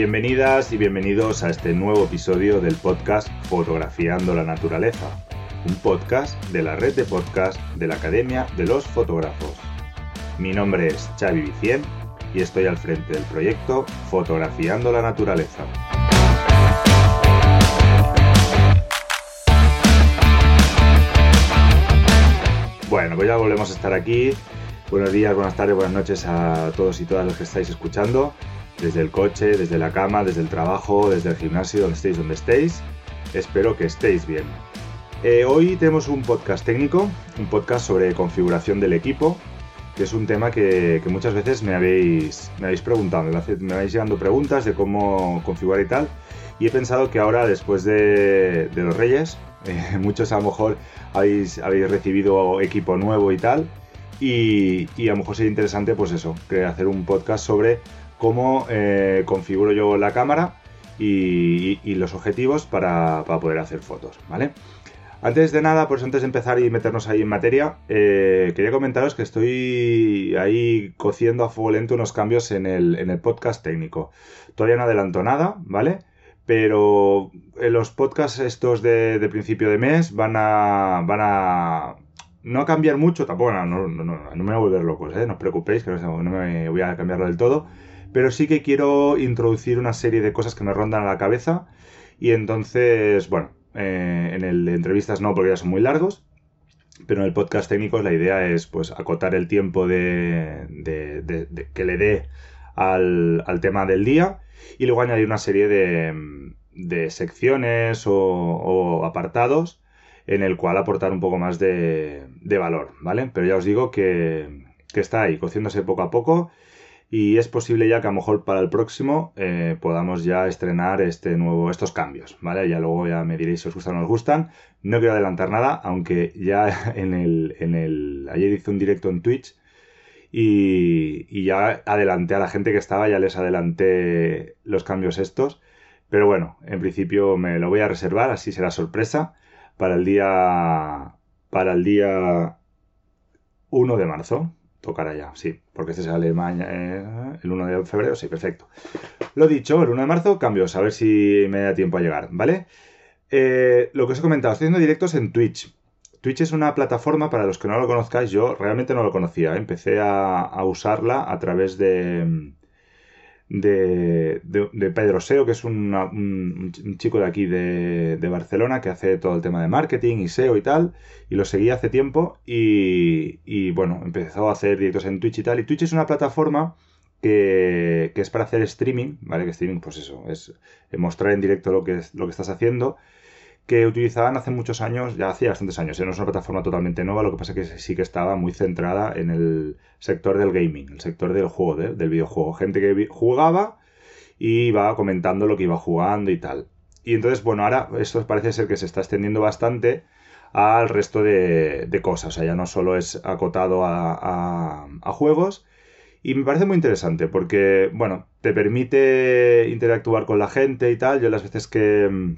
Bienvenidas y bienvenidos a este nuevo episodio del podcast Fotografiando la Naturaleza, un podcast de la red de podcast de la Academia de los Fotógrafos. Mi nombre es Xavi Vicien y estoy al frente del proyecto Fotografiando la Naturaleza. Bueno, pues ya volvemos a estar aquí. Buenos días, buenas tardes, buenas noches a todos y todas los que estáis escuchando desde el coche, desde la cama, desde el trabajo, desde el gimnasio, donde estéis, donde estéis. Espero que estéis bien. Eh, hoy tenemos un podcast técnico, un podcast sobre configuración del equipo, que es un tema que, muchas veces me habéis, me habéis preguntado, me vais llegando preguntas de cómo configurar y tal. Y he pensado que ahora, después de, los Reyes, eh, muchos a lo mejor habéis, habéis recibido equipo nuevo y tal. Y, y, a lo mejor sería interesante, pues eso, hacer un podcast sobre cómo eh, configuro yo la cámara y, los objetivos para, poder hacer fotos, ¿vale? Antes de nada, pues antes de empezar y meternos ahí en materia, eh, quería comentaros que estoy ahí cociendo a fuego lento unos cambios en el, podcast técnico. Todavía no adelanto nada, ¿vale? Pero en los podcasts estos de, principio de mes van a, van a no a cambiar mucho, tampoco, no, no, no, no me voy a volver locos, ¿eh? no os preocupéis, que no, me voy a cambiarlo del todo, pero sí que quiero introducir una serie de cosas que me rondan a la cabeza. Y entonces, bueno, eh, en el de entrevistas no, porque ya son muy largos, pero en el podcast técnico la idea es pues acotar el tiempo de, que le dé al, tema del día. Y luego añadir una serie de, secciones o, apartados en el cual aportar un poco más de, valor, ¿vale? Pero ya os digo que, que está ahí, cociéndose poco a poco y es posible ya que a lo mejor para el próximo eh, podamos ya estrenar este nuevo, estos cambios, ¿vale? Ya luego ya me diréis si os gustan o no os gustan. No quiero adelantar nada, aunque ya en el, en el ayer hice un directo en Twitch y, y, ya adelanté a la gente que estaba, ya les adelanté los cambios estos. Pero bueno, en principio me lo voy a reservar, así será sorpresa para el día para el día 1 de marzo, tocará ya, sí, porque este sale mañana, eh, el 1 de febrero, sí, perfecto. Lo dicho, el 1 de marzo, cambios, a ver si me da tiempo a llegar, ¿vale? Eh, lo que os he comentado, estoy haciendo directos en Twitch. Twitch es una plataforma, para los que no lo conozcáis, yo realmente no lo conocía, empecé a usarla a través de, de, Pedro SEO, que es un, chico de aquí de, Barcelona que hace todo el tema de marketing y SEO y tal, y lo seguí hace tiempo y, bueno, empezó a hacer directos en Twitch y tal, y Twitch es una plataforma que, es para hacer streaming, ¿vale? Que streaming, pues eso, es mostrar en directo lo que, lo que estás haciendo que utilizaban hace muchos años, ya hacía bastantes años, ¿eh? no es una plataforma totalmente nueva, lo que pasa es que sí que estaba muy centrada en el sector del gaming, el sector del juego, del videojuego. Gente que jugaba y iba comentando lo que iba jugando y tal. Y entonces, bueno, ahora esto parece ser que se está extendiendo bastante al resto de, cosas, o sea, ya no solo es acotado a, a juegos, y me parece muy interesante porque, bueno, te permite interactuar con la gente y tal. Yo las veces que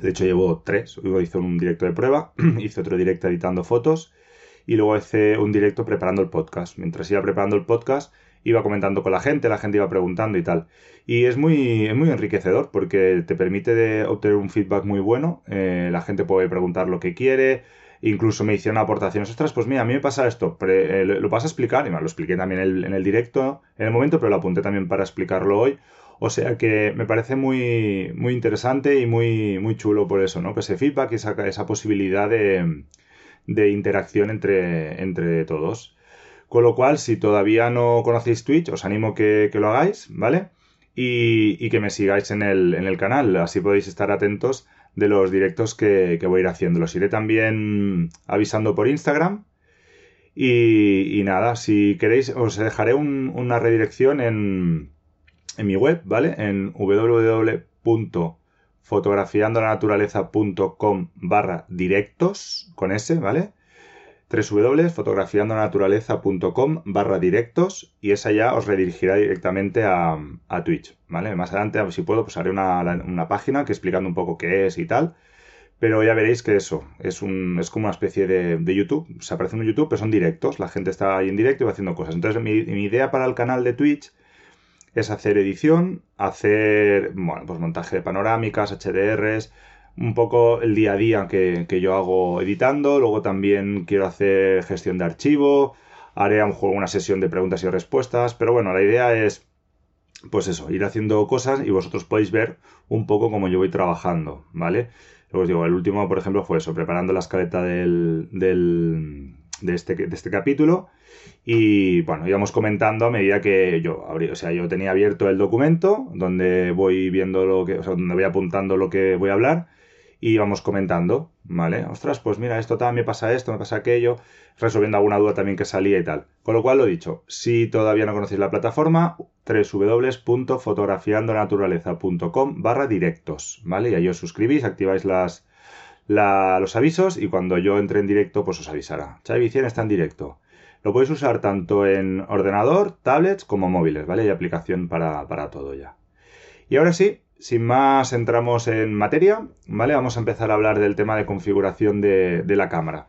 de hecho, llevo tres. Luego hice un directo de prueba, hice otro directo editando fotos y luego hice un directo preparando el podcast. Mientras iba preparando el podcast, iba comentando con la gente, la gente iba preguntando y tal. Y es muy, muy enriquecedor porque te permite obtener un feedback muy bueno. Eh, la gente puede preguntar lo que quiere. Incluso me hicieron aportaciones. Ostras, pues mira, a mí me pasa esto. Eh, lo vas a explicar. Y lo expliqué también en el directo en el momento, pero lo apunté también para explicarlo hoy. O sea que me parece muy, muy interesante y muy, muy chulo por eso, ¿no? Que ese feedback y esa, esa posibilidad de, de interacción entre, entre todos. Con lo cual, si todavía no conocéis Twitch, os animo que, que lo hagáis, ¿vale? Y, y, que me sigáis en el, en el canal, así podéis estar atentos de los directos que, que voy a ir haciendo. Los iré también avisando por Instagram. Y, y nada, si queréis, os dejaré un, una redirección en, en mi web, ¿vale? En www.fotografiandolanaturaleza.com barra directos, con S, ¿vale? www.fotografiandolanaturaleza.com barra directos y esa ya os redirigirá directamente a, Twitch, ¿vale? Más adelante, si puedo, pues haré una, página que explicando un poco qué es y tal, pero ya veréis que eso, es, un, es como una especie de, YouTube, se aparece en YouTube, pero son directos, la gente está ahí en directo y va haciendo cosas. Entonces mi idea para el canal de Twitch es hacer edición, hacer, bueno, pues montaje de panorámicas, HDRs, un poco el día a día que, que, yo hago editando. Luego también quiero hacer gestión de archivo. Haré un juego una sesión de preguntas y respuestas. Pero bueno, la idea es, pues eso, ir haciendo cosas y vosotros podéis ver un poco cómo yo voy trabajando, ¿vale? Luego os digo, el último, por ejemplo, fue eso, preparando la escaleta del, del, de, este, de este capítulo. Y bueno, íbamos comentando a medida que yo abrí, o sea, yo tenía abierto el documento donde voy viendo lo que, o sea, donde voy apuntando lo que voy a hablar y vamos comentando, ¿vale? Ostras, pues mira, esto también me pasa esto, me pasa aquello, resolviendo alguna duda también que salía y tal. Con lo cual, lo dicho, si todavía no conocéis la plataforma, www.fotografiandonaturaleza.com barra directos, ¿vale? Y ahí os suscribís, activáis las, la, los avisos y cuando yo entre en directo, pues os avisará. Xavi Vicien está en directo. Lo podéis usar tanto en ordenador, tablets como móviles, ¿vale? Hay aplicación para, para todo ya. Y ahora sí, sin más entramos en materia, ¿vale? Vamos a empezar a hablar del tema de configuración de, de la cámara.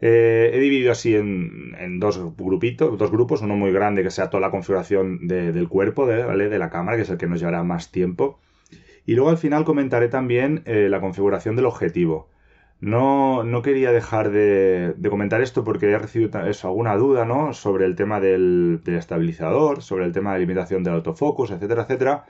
Eh, he dividido así en, dos grupitos, dos grupos, uno muy grande que sea toda la configuración de, del cuerpo, de, ¿vale? De la cámara, que es el que nos llevará más tiempo. Y luego al final comentaré también eh, la configuración del objetivo. No, no quería dejar de, comentar esto porque he recibido eso, alguna duda ¿no? sobre el tema del, estabilizador, sobre el tema de limitación del autofocus, etcétera, etcétera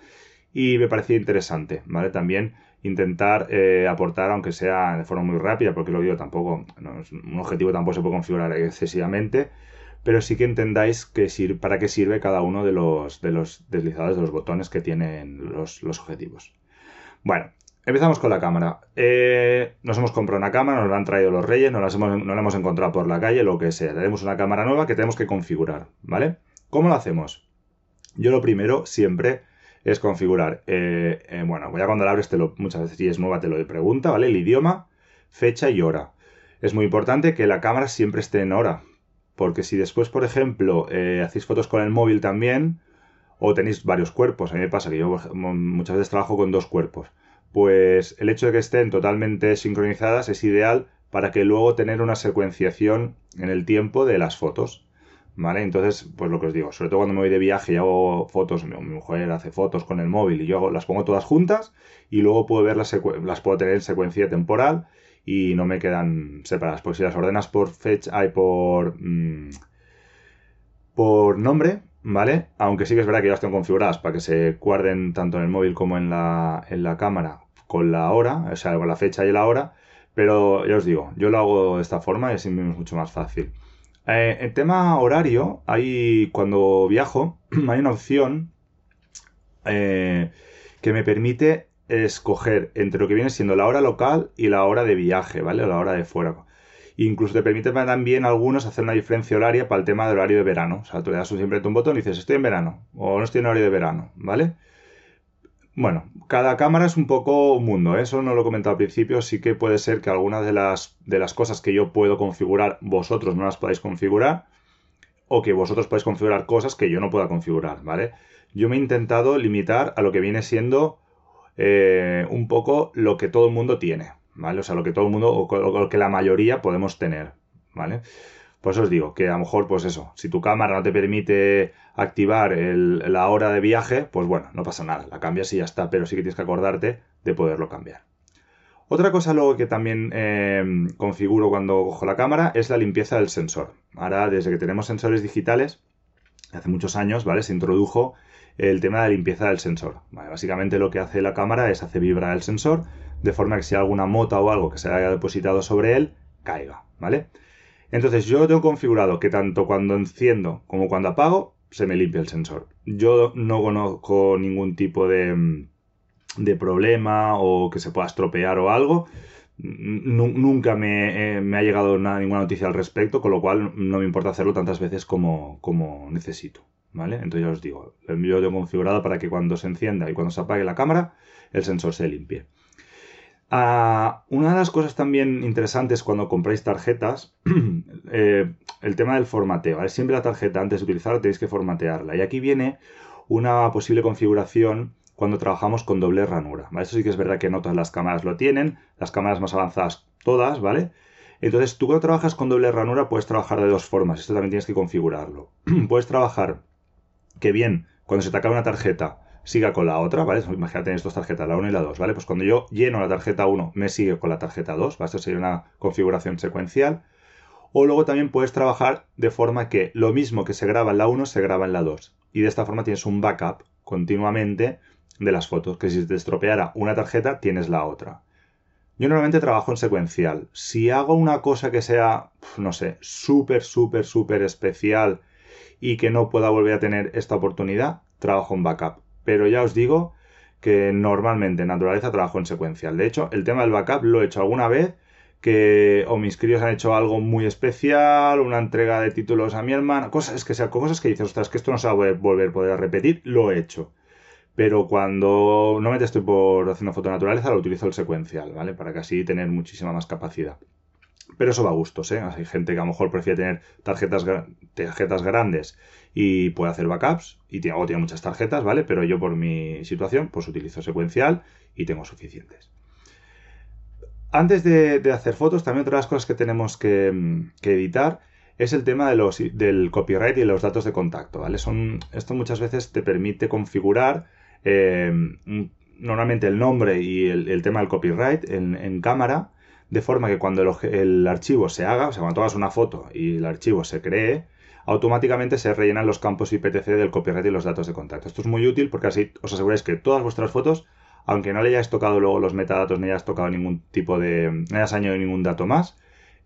y me parecía interesante, ¿vale? También intentar eh, aportar, aunque sea de forma muy rápida, porque lo digo tampoco, no, un objetivo tampoco se puede configurar excesivamente, pero sí que entendáis que sir para qué sirve cada uno de los, de los deslizadores, de los botones que tienen los, los objetivos. Bueno, empezamos con la cámara. Eh, nos hemos comprado una cámara, nos la han traído los reyes, no, las hemos, no la hemos encontrado por la calle, lo que sea. Tenemos una cámara nueva que tenemos que configurar, ¿vale? ¿Cómo lo hacemos? Yo lo primero, siempre es configurar, eh, eh, bueno, cuando la abres te lo, muchas veces si es nueva te lo pregunta, ¿vale? El idioma, fecha y hora. Es muy importante que la cámara siempre esté en hora, porque si después, por ejemplo, eh, hacéis fotos con el móvil también, o tenéis varios cuerpos, a mí me pasa que yo muchas veces trabajo con dos cuerpos, pues el hecho de que estén totalmente sincronizadas es ideal para que luego tener una secuenciación en el tiempo de las fotos. ¿Vale? Entonces, pues lo que os digo, sobre todo cuando me voy de viaje y hago fotos, mi, mujer hace fotos con el móvil y yo las pongo todas juntas y luego puedo ver las, las puedo tener en secuencia temporal y no me quedan separadas. Pues si las ordenas por fecha, hay por, mmm, por nombre, ¿vale? Aunque sí que es verdad que ya tengo configuradas para que se guarden tanto en el móvil como en la, en la cámara con la hora, o sea, con la fecha y la hora, pero ya os digo, yo lo hago de esta forma y así es mucho más fácil. Eh, el tema horario, hay, cuando viajo, hay una opción eh, que me permite escoger entre lo que viene siendo la hora local y la hora de viaje, ¿vale? O la hora de fuera. Incluso te permite también algunos hacer una diferencia horaria para el tema del horario de verano. O sea, tú le das siempre un botón y dices, estoy en verano o no estoy en horario de verano, ¿vale? Bueno, cada cámara es un poco un mundo, ¿eh? eso no lo he comentado al principio, sí que puede ser que algunas de las, de las cosas que yo puedo configurar, vosotros no las podáis configurar, o que vosotros podáis configurar cosas que yo no pueda configurar, ¿vale? Yo me he intentado limitar a lo que viene siendo eh, un poco lo que todo el mundo tiene, ¿vale? O sea, lo que todo el mundo, o lo que la mayoría podemos tener, ¿vale? Por eso os digo que a lo mejor, pues eso, si tu cámara no te permite activar el, la hora de viaje, pues bueno, no pasa nada, la cambias y ya está, pero sí que tienes que acordarte de poderlo cambiar. Otra cosa luego que también eh, configuro cuando cojo la cámara es la limpieza del sensor. Ahora, desde que tenemos sensores digitales, hace muchos años, ¿vale? Se introdujo el tema de la limpieza del sensor. Básicamente lo que hace la cámara es hacer vibrar el sensor, de forma que si hay alguna mota o algo que se haya depositado sobre él, caiga, ¿vale? Entonces yo tengo configurado que tanto cuando enciendo como cuando apago se me limpia el sensor. Yo no conozco ningún tipo de, de problema o que se pueda estropear o algo. Nunca me, me ha llegado ninguna noticia al respecto, con lo cual no me importa hacerlo tantas veces como, como necesito. ¿Vale? Entonces ya os digo, yo lo tengo configurado para que cuando se encienda y cuando se apague la cámara, el sensor se limpie. Ah, una de las cosas también interesantes cuando compráis tarjetas, eh, el tema del formateo. Siempre la tarjeta, antes de utilizarla, tenéis que formatearla. Y aquí viene una posible configuración cuando trabajamos con doble ranura. Eso sí que es verdad que no todas las cámaras lo tienen, las cámaras más avanzadas todas, ¿vale? Entonces, tú cuando trabajas con doble ranura puedes trabajar de dos formas. Esto también tienes que configurarlo. puedes trabajar que bien, cuando se te acaba una tarjeta, siga con la otra, ¿vale? Imagínate tener dos tarjetas, la 1 y la 2, ¿vale? Pues cuando yo lleno la tarjeta 1, me sigue con la tarjeta 2, ¿vale? Esto sería una configuración secuencial. O luego también puedes trabajar de forma que lo mismo que se graba en la 1 se graba en la 2. Y de esta forma tienes un backup continuamente de las fotos, que si te estropeara una tarjeta, tienes la otra. Yo normalmente trabajo en secuencial. Si hago una cosa que sea, no sé, súper, súper, súper especial y que no pueda volver a tener esta oportunidad, trabajo en backup pero ya os digo que normalmente en naturaleza trabajo en secuencial. De hecho, el tema del backup lo he hecho alguna vez que o mis críos han hecho algo muy especial, una entrega de títulos a mi hermana, cosas que sea cosas que dices, ostras, que esto no se va a volver a poder repetir, lo he hecho. Pero cuando no me estoy por haciendo foto naturaleza, lo utilizo el secuencial, ¿vale? Para que así tener muchísima más capacidad. Pero eso va a gustos, ¿eh? Hay gente que a lo mejor prefiere tener tarjetas, tarjetas grandes y puede hacer backups y tiene, o tiene muchas tarjetas, ¿vale? Pero yo por mi situación pues utilizo secuencial y tengo suficientes. Antes de, hacer fotos, también otra de las cosas que tenemos que, editar es el tema de los, del copyright y los datos de contacto, ¿vale? Son, esto muchas veces te permite configurar eh, normalmente el nombre y el, tema del copyright en, cámara, de forma que cuando el, el, archivo se haga, o sea, cuando hagas una foto y el archivo se cree, automáticamente se rellenan los campos IPTC del copyright y los datos de contacto. Esto es muy útil porque así os aseguráis que todas vuestras fotos, aunque no le hayáis tocado luego los metadatos, ni hayáis tocado ningún tipo de. no hayas añadido ningún dato más,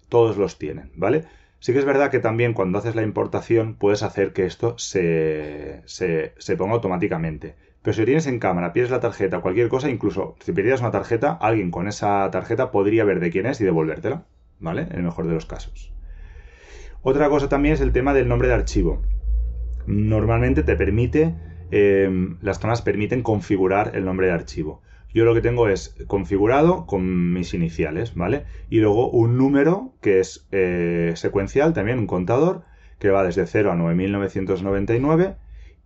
todos los tienen, ¿vale? Sí que es verdad que también cuando haces la importación puedes hacer que esto se, se, ponga automáticamente. Pero si tienes en cámara, pierdes la tarjeta, cualquier cosa, incluso si perdieras una tarjeta, alguien con esa tarjeta podría ver de quién es y devolvértela, ¿vale? En el mejor de los casos. Otra cosa también es el tema del nombre de archivo. Normalmente te permite, em, las zonas permiten configurar el nombre de archivo. Yo lo que tengo es configurado con mis iniciales, ¿vale? Y luego un número que es eh, secuencial, también un contador, que va desde 0 a 9999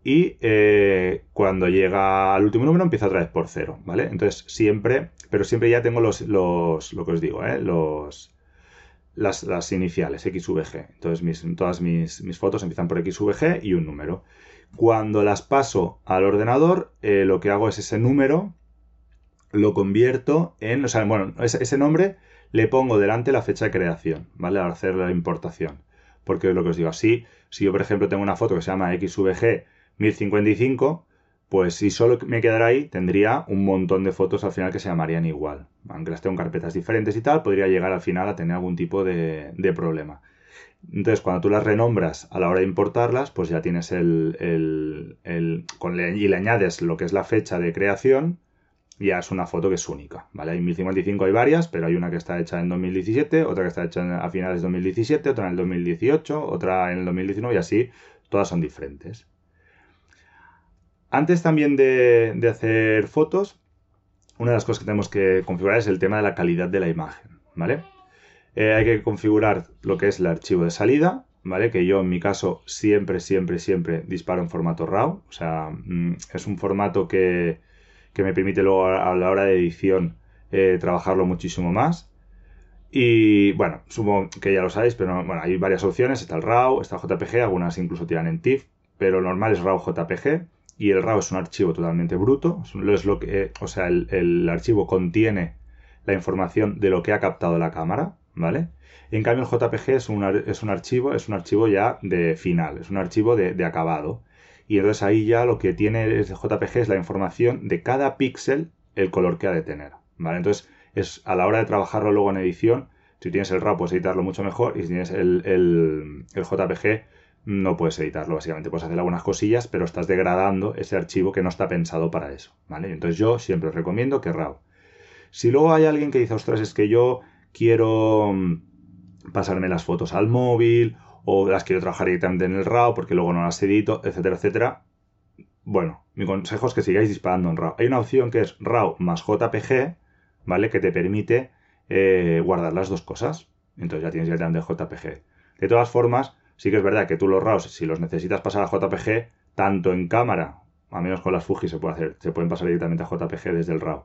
y eh, cuando llega al último número empieza otra vez por 0, ¿vale? Entonces siempre, pero siempre ya tengo los, los lo que os digo, ¿eh? Los, las, iniciales, XVG. Entonces todas mis, fotos empiezan por XVG y un número. Cuando las paso al ordenador, eh, lo que hago es ese número, lo convierto en, o sea, bueno, ese, nombre le pongo delante la fecha de creación, ¿vale? Al hacer la importación. Porque lo que os digo, así, si yo por ejemplo tengo una foto que se llama XVG 1055, pues si solo me quedara ahí, tendría un montón de fotos al final que se llamarían igual. Aunque las tengo en carpetas diferentes y tal, podría llegar al final a tener algún tipo de, problema. Entonces, cuando tú las renombras a la hora de importarlas, pues ya tienes el, el, con y le añades lo que es la fecha de creación, ya es una foto que es única, ¿vale? En 1055 hay varias, pero hay una que está hecha en 2017, otra que está hecha a finales de 2017, otra en el 2018, otra en el 2019 y así, todas son diferentes. Antes también de, hacer fotos, una de las cosas que tenemos que configurar es el tema de la calidad de la imagen, ¿vale? Eh, hay que configurar lo que es el archivo de salida, ¿vale? Que yo en mi caso siempre, siempre, siempre disparo en formato RAW, o sea, mm, es un formato que, me permite luego a, la hora de edición eh, trabajarlo muchísimo más. Y bueno, supongo que ya lo sabéis, pero bueno, hay varias opciones, está el RAW, está el JPG, algunas incluso tiran en TIFF, pero normal es RAW JPG y el RAW es un archivo totalmente bruto, es lo que, o sea, el, archivo contiene la información de lo que ha captado la cámara, ¿vale? En cambio el JPG es un, es un archivo, es un archivo ya de final, es un archivo de, acabado. Y entonces ahí ya lo que tiene el JPG es la información de cada píxel, el color que ha de tener, ¿vale? Entonces es a la hora de trabajarlo luego en edición Si tienes el RAW puedes editarlo mucho mejor y si tienes el, el, el JPG no puedes editarlo, básicamente. Puedes hacer algunas cosillas, pero estás degradando ese archivo que no está pensado para eso, ¿vale? Entonces yo siempre os recomiendo que RAW. Si luego hay alguien que dice, ostras, es que yo quiero mm, pasarme las fotos al móvil o las quiero trabajar directamente en el RAW porque luego no las edito, etcétera, etcétera. Bueno, mi consejo es que sigáis disparando en RAW. Hay una opción que es RAW más JPG, ¿vale? Que te permite eh, guardar las dos cosas. Entonces ya tienes directamente JPG. De todas formas, Sí que es verdad que tú los RAWs, si los necesitas pasar a JPG, tanto en cámara, a menos con las Fuji se puede hacer, se pueden pasar directamente a JPG desde el RAW.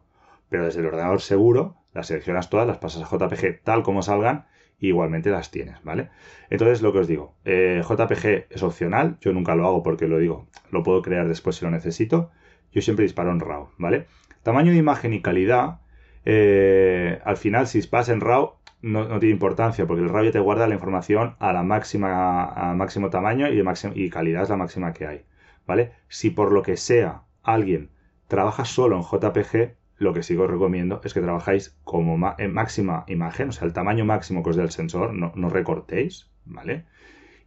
Pero desde el ordenador seguro, las seleccionas todas, las pasas a JPG tal como salgan igualmente las tienes, ¿vale? Entonces, lo que os digo, eh, JPG es opcional, yo nunca lo hago porque lo digo, lo puedo crear después si lo necesito. Yo siempre disparo en RAW, ¿vale? Tamaño de imagen y calidad, eh, al final, si pasas en RAW, no, tiene importancia porque el RAW te guarda la información a la máxima máximo tamaño y, y calidad es la máxima que hay, ¿vale? Si por lo que sea alguien trabaja solo en JPG, lo que sí os recomiendo es que trabajáis como en máxima imagen, o sea, el tamaño máximo que os dé el sensor, no, recortéis, ¿vale?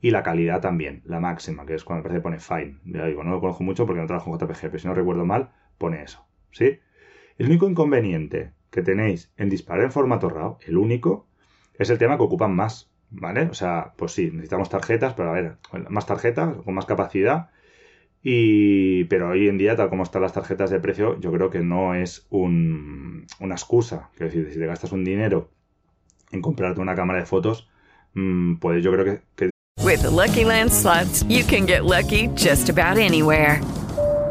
Y la calidad también, la máxima, que es cuando parece pone fine. Ya digo, no lo conozco mucho porque no trabajo en JPG, pero si no recuerdo mal, pone eso, ¿sí? El único inconveniente que tenéis en disparar en formato RAW, el único, es el tema que ocupan más, ¿vale? O sea, pues sí, necesitamos tarjetas, pero a ver, más tarjetas, con más capacidad. Y, pero hoy en día, tal como están las tarjetas de precio, yo creo que no es un, una excusa. Quiero decir, si te gastas un dinero en comprarte una cámara de fotos, mmm, pues yo creo que. With Lucky Land slots, you can get lucky just about anywhere.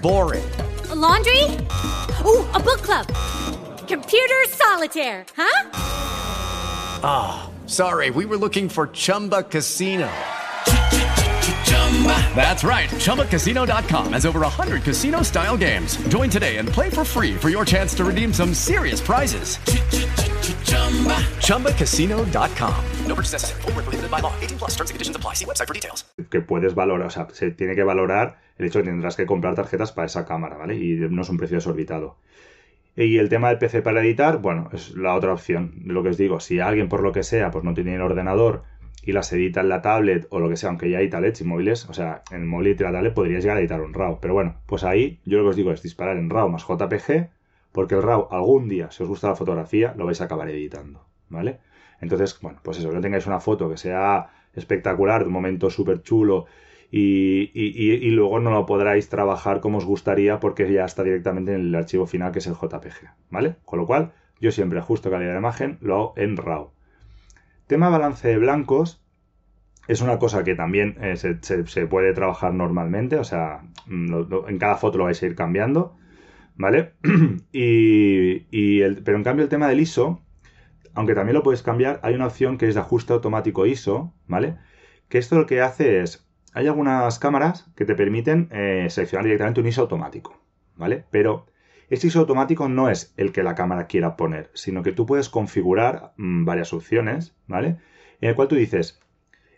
boring. A laundry? Ooh, a book club. Computer solitaire, huh? Ah, oh, sorry, we were looking for Chumba Casino. That's right. ChumbaCasino.com has over 100 casino style games. Join today and play for free for your chance to redeem some serious prizes. ChumbaCasino.com. No purchase necessary. Full prohibited by law. 18 plus terms and conditions apply. See website for details. Que puedes valorar, o sea, se tiene que valorar el hecho de que tendrás que comprar tarjetas para esa cámara, ¿vale? Y no es un precio desorbitado. Y el tema del PC para editar, bueno, es la otra opción. Lo que os digo, si alguien por lo que sea, pues no tiene el ordenador y las edita en la tablet o lo que sea, aunque ya hay tablets y móviles, o sea, en el móvil y la tablet podrías llegar a editar un RAW. Pero bueno, pues ahí yo lo que os digo es disparar en RAW más JPG, porque el RAW algún día, si os gusta la fotografía, lo vais a acabar editando, ¿vale? Entonces, bueno, pues eso, que tengáis una foto que sea espectacular, de un momento súper chulo y, luego no lo podráis trabajar como os gustaría porque ya está directamente en el archivo final que es el JPG, ¿vale? Con lo cual, yo siempre ajusto calidad de imagen, lo hago en RAW. Tema balance de blancos es una cosa que también eh, se, puede trabajar normalmente, o sea, mm, en cada foto lo vais a ir cambiando, ¿vale? y, pero en cambio el tema del ISO, aunque también lo puedes cambiar, hay una opción que es de ajuste automático ISO, ¿vale? Que esto lo que hace es, hay algunas cámaras que te permiten eh, seleccionar directamente un ISO automático, ¿vale? Pero este ISO automático no es el que la cámara quiera poner, sino que tú puedes configurar mm, varias opciones, ¿vale? En el cual tú dices,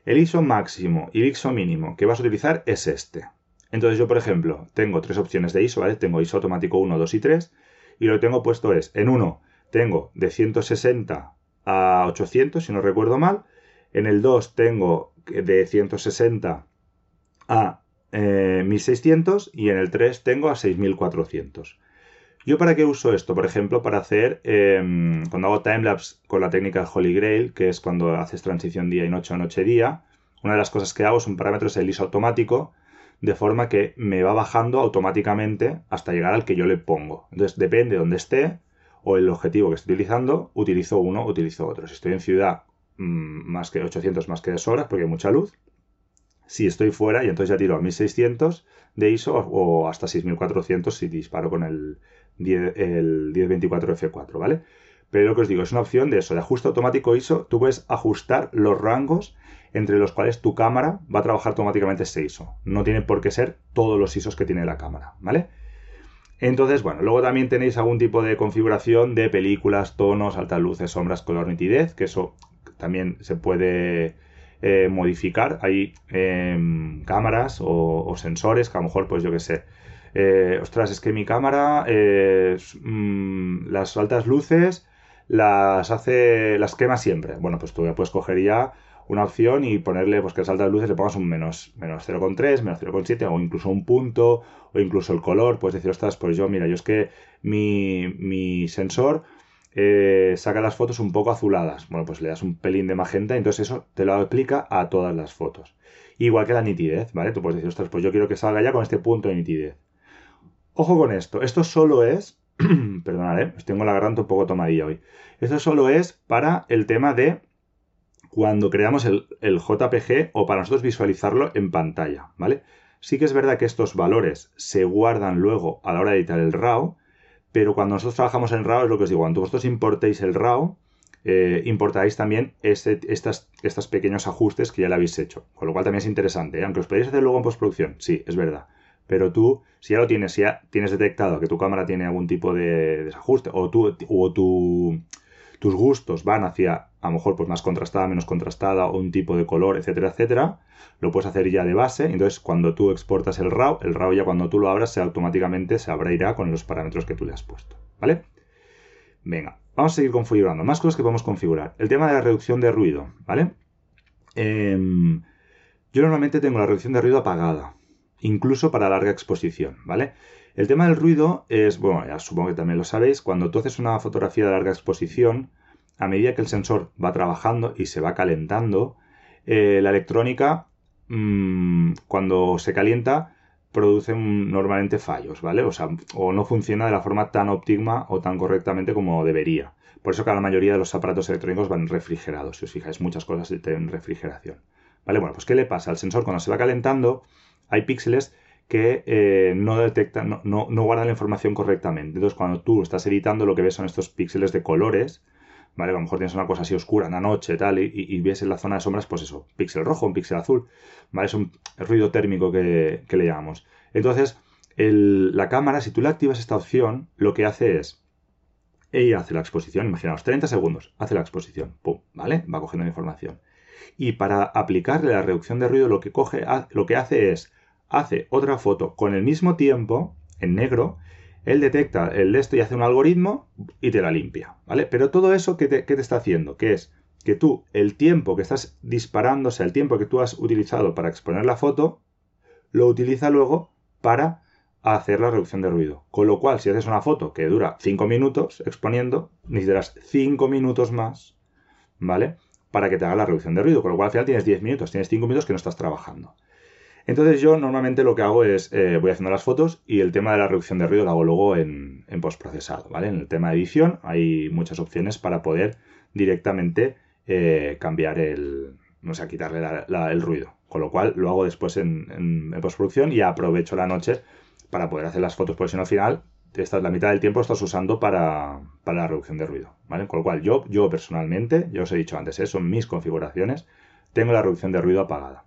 el ISO máximo y el ISO mínimo que vas a utilizar es este. Entonces yo, por ejemplo, tengo tres opciones de ISO, ¿vale? Tengo ISO automático 1, 2 y 3, y lo que tengo puesto es, en uno tengo de 160 a 800, si no recuerdo mal, en el 2 tengo de 160 a 1600 eh, y en el 3 tengo a 6400. ¿Yo para qué uso esto? Por ejemplo, para hacer, em, cuando hago timelapse con la técnica Holy Grail, que es cuando haces transición día y noche o noche-día, una de las cosas que hago es un parámetro es el ISO automático, de forma que me va bajando automáticamente hasta llegar al que yo le pongo. Entonces, depende de dónde esté o el objetivo que esté utilizando, utilizo uno, utilizo otro. Si estoy en ciudad, mm, más que 800 más que de horas porque hay mucha luz. Si estoy fuera, y entonces ya tiro a 1600 de ISO o hasta 6400 si disparo con el, el 1024 F4, ¿vale? Pero lo que os digo, es una opción de eso, de ajuste automático ISO, tú puedes ajustar los rangos entre los cuales tu cámara va a trabajar automáticamente ese ISO. No tiene por qué ser todos los ISOs que tiene la cámara, ¿vale? Entonces, bueno, luego también tenéis algún tipo de configuración de películas, tonos, altas luces, sombras, color, nitidez, que eso también se puede eh, modificar. Hay em, cámaras o, sensores que a lo mejor, pues yo qué sé, eh, ostras, es que mi cámara, eh, mm, las altas luces las hace, las quema siempre. Bueno, pues tú ya puedes coger ya una opción y ponerle, pues que las altas luces le pongas un menos, menos 0,3, menos 0,7 o incluso un punto o incluso el color. Puedes decir, ostras, pues yo, mira, yo es que mi, mi sensor eh, saca las fotos un poco azuladas. Bueno, pues le das un pelín de magenta entonces eso te lo aplica a todas las fotos. Igual que la nitidez, ¿vale? Tú puedes decir, ostras, pues yo quiero que salga ya con este punto de nitidez. Ojo con esto, esto solo es, perdonad, ¿eh? tengo la garganta un poco tomadilla hoy. Esto solo es para el tema de cuando creamos el, el, JPG o para nosotros visualizarlo en pantalla, ¿vale? Sí que es verdad que estos valores se guardan luego a la hora de editar el RAW, pero cuando nosotros trabajamos en RAW es lo que os digo, cuando vosotros importéis el RAW, eh, importáis también este, estas, estos pequeños ajustes que ya le habéis hecho, con lo cual también es interesante, ¿eh? aunque os podéis hacer luego en postproducción, sí, es verdad. Pero tú, si ya lo tienes, si ya tienes detectado que tu cámara tiene algún tipo de desajuste, o, tú, o tus gustos van hacia, a lo mejor, pues más contrastada, menos contrastada, o un tipo de color, etcétera, etcétera, lo puedes hacer ya de base. Entonces, cuando tú exportas el RAW, el RAW ya cuando tú lo abras, se automáticamente se abrirá con los parámetros que tú le has puesto. ¿Vale? Venga, vamos a seguir configurando. Más cosas que podemos configurar. El tema de la reducción de ruido, ¿vale? Em, yo normalmente tengo la reducción de ruido apagada incluso para larga exposición, ¿vale? El tema del ruido es, bueno, ya supongo que también lo sabéis, cuando tú haces una fotografía de larga exposición, a medida que el sensor va trabajando y se va calentando, eh, la electrónica, mmm, cuando se calienta, produce normalmente fallos, ¿vale? O sea, o no funciona de la forma tan óptima o tan correctamente como debería. Por eso que la mayoría de los aparatos electrónicos van refrigerados. Si os fijáis, muchas cosas tienen refrigeración. ¿Vale? Bueno, pues ¿qué le pasa? al sensor cuando se va calentando, hay píxeles que eh, no detectan, no, guardan la información correctamente. Entonces, cuando tú estás editando, lo que ves son estos píxeles de colores, ¿vale? A lo mejor tienes una cosa así oscura en la noche, tal, y, ves en la zona de sombras, pues eso, píxel rojo, un píxel azul, ¿vale? Es un ruido térmico que, le llamamos. Entonces, la cámara, si tú le activas esta opción, lo que hace es, ella hace la exposición, imaginaos, 30 segundos, hace la exposición, pum, ¿vale? Va cogiendo información. Y para aplicarle la reducción de ruido, lo que, coge, lo que hace es hace otra foto con el mismo tiempo, en negro, él detecta el de esto y hace un algoritmo y te la limpia, ¿vale? Pero todo eso, ¿qué te, te está haciendo? Que es que tú, el tiempo que estás sea, el tiempo que tú has utilizado para exponer la foto, lo utiliza luego para hacer la reducción de ruido. Con lo cual, si haces una foto que dura 5 minutos exponiendo, necesitarás 5 minutos más, ¿vale? Para que te haga la reducción de ruido. Con lo cual, al final tienes 10 minutos, tienes 5 minutos que no estás trabajando. Entonces yo normalmente lo que hago es, eh, voy haciendo las fotos y el tema de la reducción de ruido lo hago luego en, postprocesado, ¿vale? En el tema de edición hay muchas opciones para poder directamente eh, cambiar el, no sé, quitarle el ruido. Con lo cual lo hago después en, postproducción y aprovecho la noche para poder hacer las fotos, porque si no al final esta, la mitad del tiempo estás usando para, la reducción de ruido, ¿vale? Con lo cual yo, yo personalmente, ya os he dicho antes, ¿eh? son mis configuraciones, tengo la reducción de ruido apagada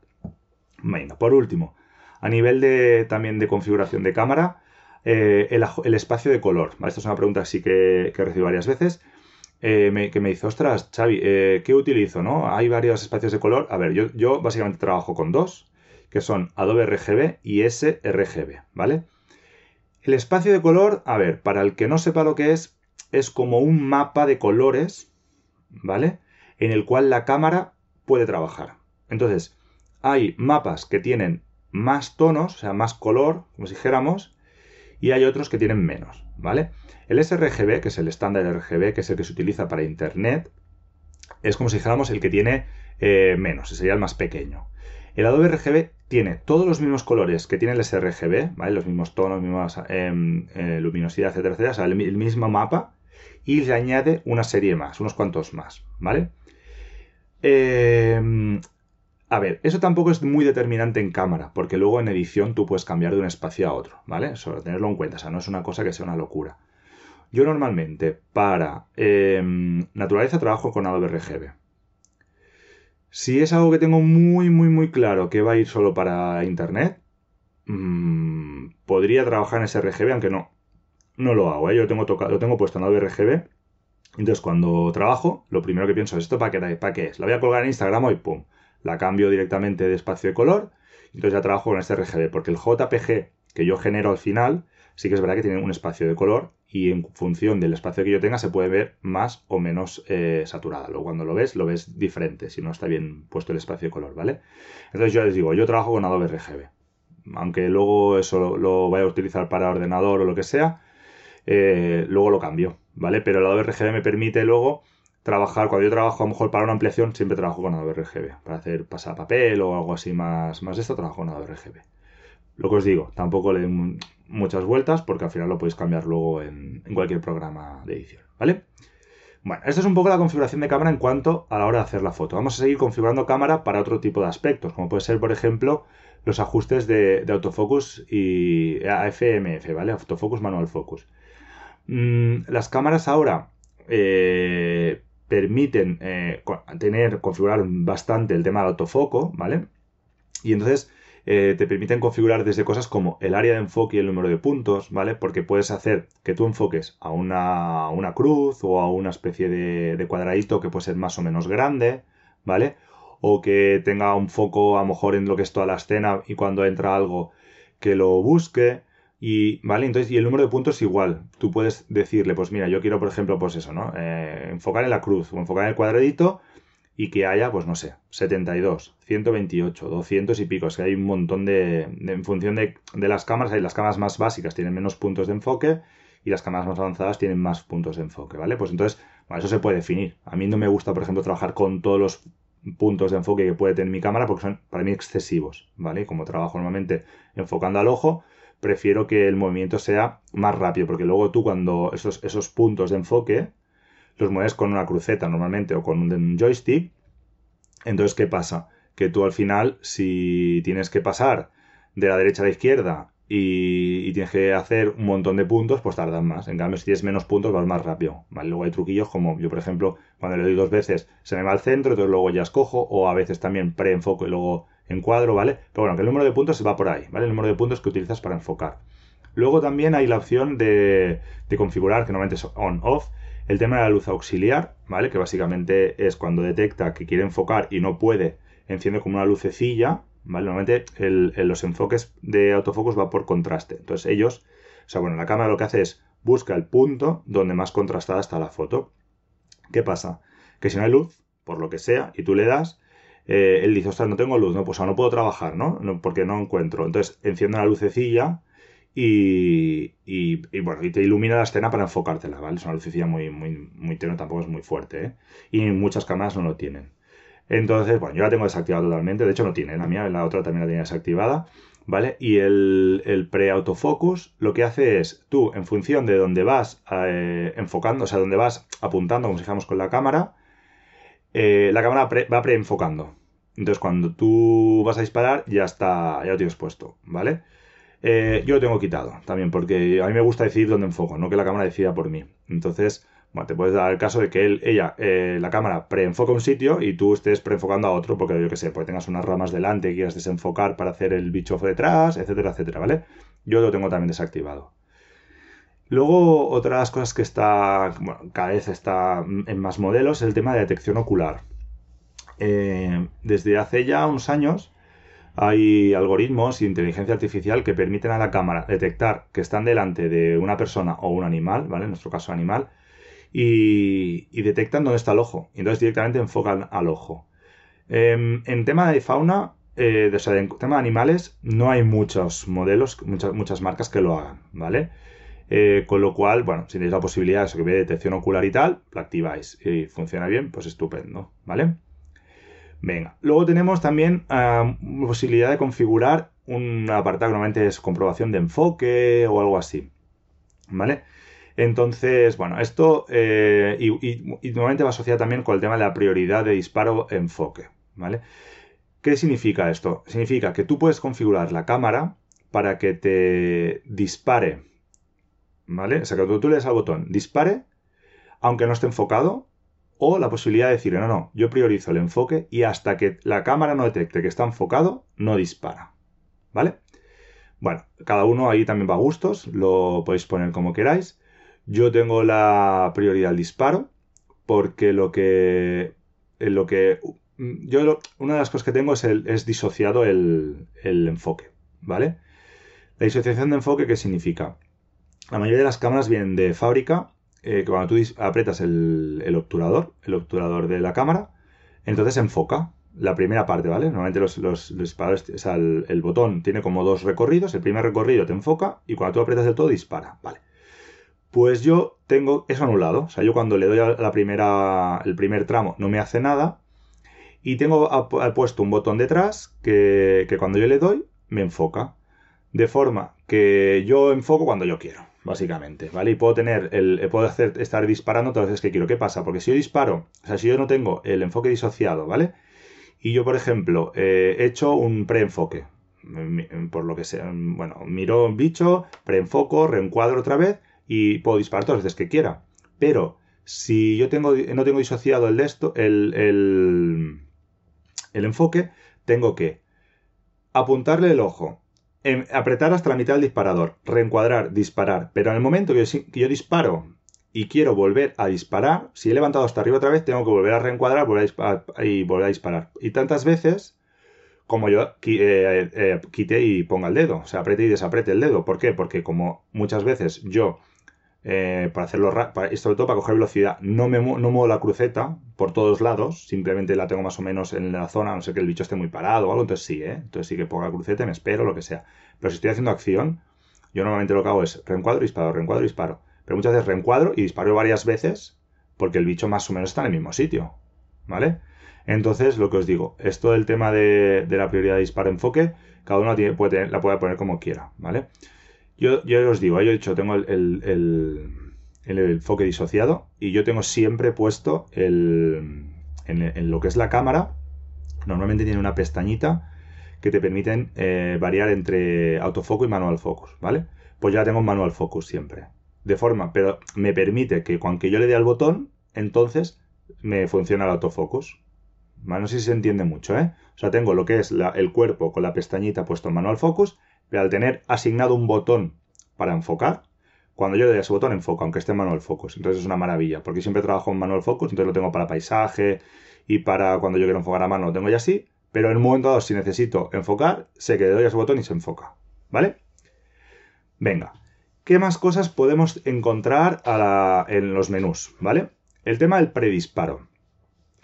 por último, a nivel de, también de configuración de cámara, eh, el, espacio de color. Esta es una pregunta que sí que, que recibo varias veces. Eh, que me dice, ostras, Xavi, eh, ¿qué utilizo? ¿no? Hay varios espacios de color. A ver, yo, yo básicamente trabajo con dos, que son Adobe RGB y sRGB, ¿vale? El espacio de color, a ver, para el que no sepa lo que es, es como un mapa de colores, ¿vale? En el cual la cámara puede trabajar. Entonces, hay mapas que tienen más tonos, o sea, más color, como si dijéramos, y hay otros que tienen menos, ¿vale? El sRGB, que es el estándar RGB, que es el que se utiliza para Internet, es como si dijéramos el que tiene eh, menos, sería el más pequeño. El Adobe RGB tiene todos los mismos colores que tiene el sRGB, ¿vale? Los mismos tonos, mismas em, eh, luminosidad, etcétera, etcétera, o sea, el, mismo mapa, y le añade una serie más, unos cuantos más, ¿vale? A ver, eso tampoco es muy determinante en cámara, porque luego en edición tú puedes cambiar de un espacio a otro, ¿vale? Solo tenerlo en cuenta, o sea, no es una cosa que sea una locura. Yo normalmente para eh, naturaleza trabajo con Adobe RGB. Si es algo que tengo muy, muy, muy claro que va a ir solo para internet, mmm, podría trabajar en ese RGB, aunque no, no lo hago. ¿eh? Yo lo tengo, tocado, lo tengo puesto en Adobe RGB. Entonces, cuando trabajo, lo primero que pienso es: ¿esto para qué, para qué es? La voy a colgar en Instagram hoy, pum. La cambio directamente de espacio de color. Entonces ya trabajo con este RGB, porque el JPG que yo genero al final, sí que es verdad que tiene un espacio de color y en función del espacio que yo tenga se puede ver más o menos eh, saturada. Luego cuando lo ves, lo ves diferente si no está bien puesto el espacio de color, ¿vale? Entonces yo les digo, yo trabajo con Adobe RGB. Aunque luego eso lo, vaya a utilizar para ordenador o lo que sea, eh, luego lo cambio, ¿vale? Pero el Adobe RGB me permite luego trabajar, cuando yo trabajo a lo mejor para una ampliación, siempre trabajo con Adobe RGB. Para hacer pasapapel o algo así más, más de esto, trabajo con Adobe RGB. Lo que os digo, tampoco le den muchas vueltas porque al final lo podéis cambiar luego en, cualquier programa de edición, ¿vale? Bueno, esta es un poco la configuración de cámara en cuanto a la hora de hacer la foto. Vamos a seguir configurando cámara para otro tipo de aspectos, como puede ser, por ejemplo, los ajustes de, de autofocus y AFMF, ¿vale? Autofocus Manual Focus. Mm, las cámaras ahora eh, permiten eh, tener, configurar bastante el tema del autofoco, ¿vale? Y entonces eh, te permiten configurar desde cosas como el área de enfoque y el número de puntos, ¿vale? Porque puedes hacer que tú enfoques a una, una cruz o a una especie de, de, cuadradito que puede ser más o menos grande, ¿vale? O que tenga un foco a lo mejor en lo que es toda la escena y cuando entra algo que lo busque. Y, ¿vale? Entonces, y el número de puntos igual. Tú puedes decirle, pues mira, yo quiero, por ejemplo, pues eso, ¿no? Eh, enfocar en la cruz o enfocar en el cuadradito y que haya, pues no sé, 72, 128, 200 y pico. Es que hay un montón de, de en función de, de, las cámaras, hay las cámaras más básicas tienen menos puntos de enfoque y las cámaras más avanzadas tienen más puntos de enfoque, ¿vale? Pues entonces, bueno, eso se puede definir. A mí no me gusta, por ejemplo, trabajar con todos los puntos de enfoque que puede tener mi cámara porque son para mí excesivos, ¿vale? Como trabajo normalmente enfocando al ojo, prefiero que el movimiento sea más rápido, porque luego tú cuando esos, esos puntos de enfoque los mueves con una cruceta normalmente o con un joystick, entonces, ¿qué pasa? Que tú al final, si tienes que pasar de la derecha a la izquierda y, y, tienes que hacer un montón de puntos, pues tardas más. En cambio, si tienes menos puntos, vas más rápido. Luego hay truquillos como yo, por ejemplo, cuando le doy dos veces se me va al centro, entonces luego ya escojo, o a veces también pre-enfoco y luego encuadro, ¿vale? Pero bueno, que el número de puntos se va por ahí, ¿vale? El número de puntos que utilizas para enfocar. Luego también hay la opción de, configurar, que normalmente es on-off, el tema de la luz auxiliar, ¿vale? Que básicamente es cuando detecta que quiere enfocar y no puede, enciende como una lucecilla, ¿vale? Normalmente el, los enfoques de autofocus va por contraste. Entonces ellos, o sea, bueno, la cámara lo que hace es busca el punto donde más contrastada está la foto. ¿Qué pasa? Que si no hay luz, por lo que sea, y tú le das, eh, él dice, ostras, no tengo luz, no, pues ahora no puedo trabajar, ¿no? no porque no encuentro. Entonces enciende la lucecilla y, y, bueno, y te ilumina la escena para enfocártela, ¿vale? Es una lucecilla muy, muy, muy tenue, tampoco es muy fuerte, ¿eh? Y muchas cámaras no lo tienen. Entonces, bueno, yo la tengo desactivada totalmente, de hecho no tiene, la mía, la otra también la tenía desactivada, ¿vale? Y el, el pre-autofocus lo que hace es, tú, en función de dónde vas eh, enfocando, o sea, donde vas apuntando, como si dijéramos con la cámara, eh, la cámara pre, va preenfocando. Entonces, cuando tú vas a disparar, ya está, ya lo tienes puesto, ¿vale? Eh, yo lo tengo quitado también, porque a mí me gusta decidir dónde enfoco, no que la cámara decida por mí. Entonces, bueno, te puedes dar el caso de que él, ella, eh, la cámara preenfoca un sitio y tú estés preenfocando a otro, porque yo que sé, porque tengas unas ramas delante y quieras desenfocar para hacer el bicho detrás, etcétera, etcétera, ¿vale? Yo lo tengo también desactivado. Luego, otras cosas que está, bueno, cada vez está en más modelos, es el tema de detección ocular. Eh, desde hace ya unos años, hay algoritmos e inteligencia artificial que permiten a la cámara detectar que están delante de una persona o un animal, ¿vale? En nuestro caso animal, y, y detectan dónde está el ojo. Y entonces directamente enfocan al ojo. Eh, en tema de fauna, eh, o sea, en tema de animales, no hay muchos modelos, muchas, muchas marcas que lo hagan, ¿vale? Eh, con lo cual, bueno, si tenéis la posibilidad de eso, que ve detección ocular y tal, lo activáis y funciona bien, pues estupendo, ¿vale? Venga, luego tenemos también uh, posibilidad de configurar un apartado que normalmente es comprobación de enfoque o algo así. ¿Vale? Entonces, bueno, esto eh, y, y, y, normalmente va asociado también con el tema de la prioridad de disparo enfoque. ¿Vale? ¿Qué significa esto? Significa que tú puedes configurar la cámara para que te dispare ¿vale? O sea, que tú le das al botón dispare, aunque no esté enfocado, o la posibilidad de decir, no, no, yo priorizo el enfoque y hasta que la cámara no detecte que está enfocado, no dispara, ¿vale? Bueno, cada uno ahí también va a gustos, lo podéis poner como queráis. Yo tengo la prioridad al disparo, porque lo que. Lo que yo una de las cosas que tengo es, el, es disociado el, el enfoque, ¿vale? La disociación de enfoque, ¿qué significa? La mayoría de las cámaras vienen de fábrica, eh, que cuando tú apretas el, el, obturador, el obturador de la cámara, entonces enfoca la primera parte, ¿vale? Normalmente los, los, disparadores, o sea, el, el, botón tiene como dos recorridos, el primer recorrido te enfoca y cuando tú apretas del todo dispara, ¿vale? Pues yo tengo eso anulado, o sea, yo cuando le doy la primera, el primer tramo no me hace nada y tengo puesto un botón detrás que, que cuando yo le doy me enfoca, de forma que yo enfoco cuando yo quiero básicamente, ¿vale? Y puedo tener el, puedo hacer, estar disparando todas las veces que quiero. ¿Qué pasa? Porque si yo disparo, o sea, si yo no tengo el enfoque disociado, ¿vale? Y yo, por ejemplo, eh, he hecho un preenfoque, por lo que sea, bueno, miro un bicho, preenfoco, reencuadro otra vez y puedo disparar todas las veces que quiera. Pero si yo tengo, no tengo disociado el, de esto, el, el, el enfoque, tengo que apuntarle el ojo, apretar hasta la mitad del disparador, reencuadrar, disparar. Pero en el momento que yo, disparo y quiero volver a disparar, si he levantado hasta arriba otra vez, tengo que volver a reencuadrar volver a y volver a disparar. Y tantas veces como yo eh, eh, quite y ponga el dedo, o sea, apriete y desapriete el dedo. ¿Por qué? Porque como muchas veces yo eh, para hacerlo para, y sobre todo para coger velocidad. No me no muevo la cruceta por todos lados, simplemente la tengo más o menos en la zona, a no sé que el bicho esté muy parado o algo, entonces sí, ¿eh? Entonces sí que pongo la cruceta, me espero, lo que sea. Pero si estoy haciendo acción, yo normalmente lo que hago es reencuadro, disparo, reencuadro, disparo. Pero muchas veces reencuadro y disparo varias veces porque el bicho más o menos está en el mismo sitio, ¿vale? Entonces, lo que os digo, esto del tema de, la prioridad de disparo-enfoque, cada uno la puede poner como quiera, ¿vale? Yo, yo os digo, yo he dicho, tengo el, el, el, enfoque disociado y yo tengo siempre puesto el, en, lo que es la cámara, normalmente tiene una pestañita que te permiten eh, variar entre autofocus y manual focus, ¿vale? Pues ya tengo manual focus siempre. De forma, pero me permite que cuando yo le dé al botón, entonces me funciona el autofocus. No sé si se entiende mucho, ¿eh? O sea, tengo lo que es el cuerpo con la pestañita puesto en manual focus al tener asignado un botón para enfocar, cuando yo le doy ese botón enfoca, aunque esté en manual focus. Entonces es una maravilla, porque siempre trabajo en manual focus, entonces lo tengo para paisaje y para cuando yo quiero enfocar a mano lo tengo ya así, pero en un momento dado si necesito enfocar, sé que le doy a ese botón y se enfoca, ¿vale? Venga, ¿qué más cosas podemos encontrar en los menús, ¿vale? El tema del predisparo.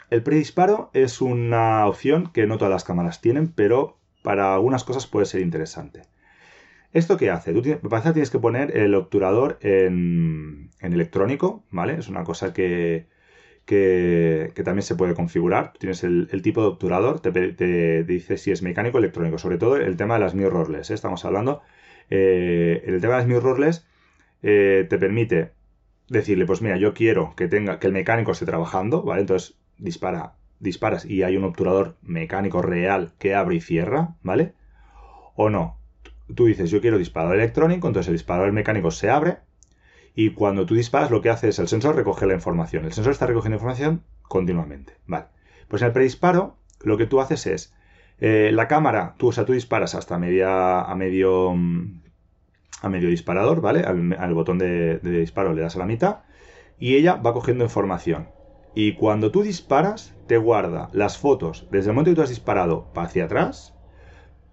El predisparo es una opción que no todas las cámaras tienen, pero para algunas cosas puede ser interesante. ¿Esto qué hace? Tú tienes, para tienes que poner el obturador en, electrónico, ¿vale? Es una cosa que, que, también se puede configurar. Tienes el, tipo de obturador, te, dice si es mecánico o electrónico. Sobre todo el tema de las mirrorless, ¿eh? estamos hablando. Eh, el tema de las mirrorless eh, te permite decirle, pues mira, yo quiero que tenga que el mecánico esté trabajando, ¿vale? Entonces dispara disparas y hay un obturador mecánico real que abre y cierra, ¿vale? O no. Tú dices, yo quiero disparador electrónico, entonces el disparador mecánico se abre y cuando tú disparas lo que hace es el sensor recoge la información. El sensor está recogiendo información continuamente, ¿vale? Pues en el predisparo lo que tú haces es eh, la cámara, tú, o sea, tú disparas hasta media, a medio a medio disparador, ¿vale? Al, botón de disparo le das a la mitad y ella va cogiendo información. Y cuando tú disparas, te guarda las fotos desde el momento que tú has disparado hacia atrás.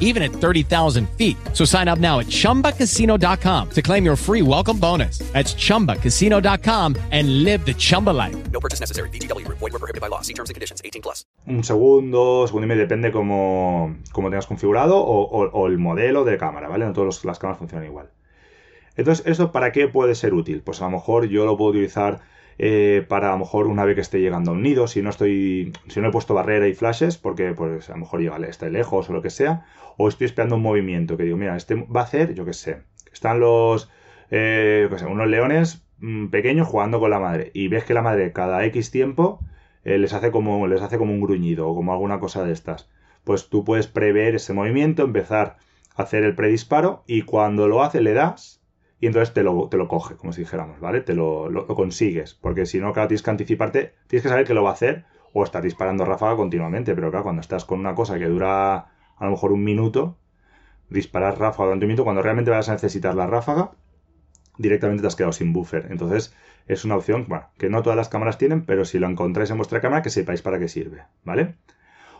even at 30,000 feet. So sign up now at chumbacasino.com to claim your free welcome bonus. That's chumbacasino.com and live the Chumba life. No purchase necessary. Group. Void were prohibited by law. See terms and conditions. 18 plus. Un segundo, segundo y medio, depende cómo, cómo tengas configurado o, o- o el modelo de cámara, ¿vale? No todas las cámaras funcionan igual. Entonces, ¿eso para qué puede ser útil? Pues a lo mejor yo lo puedo utilizar eh, para a lo mejor una vez que esté llegando a un nido, si no estoy, si no he puesto barrera y flashes, porque pues a lo mejor llega, está lejos o lo que sea, o estoy esperando un movimiento que digo, mira, este va a hacer, yo qué sé, están los, eh, qué sé, unos leones mm, pequeños jugando con la madre y ves que la madre cada X tiempo eh, les hace como les hace como un gruñido o como alguna cosa de estas. Pues tú puedes prever ese movimiento, empezar a hacer el predisparo y cuando lo hace le das y entonces te lo, te lo coge, como si dijéramos, ¿vale? Te lo, lo- lo consigues, porque si no, claro, tienes que anticiparte, tienes que saber que lo va a hacer o estar disparando ráfaga continuamente, pero claro, cuando estás con una cosa que dura a lo mejor un minuto, disparar ráfaga durante un minuto, cuando realmente vas a necesitar la ráfaga, directamente te has quedado sin buffer. Entonces, es una opción, que no todas las cámaras tienen, pero si lo encontráis en vuestra cámara, que sepáis para qué sirve, ¿vale?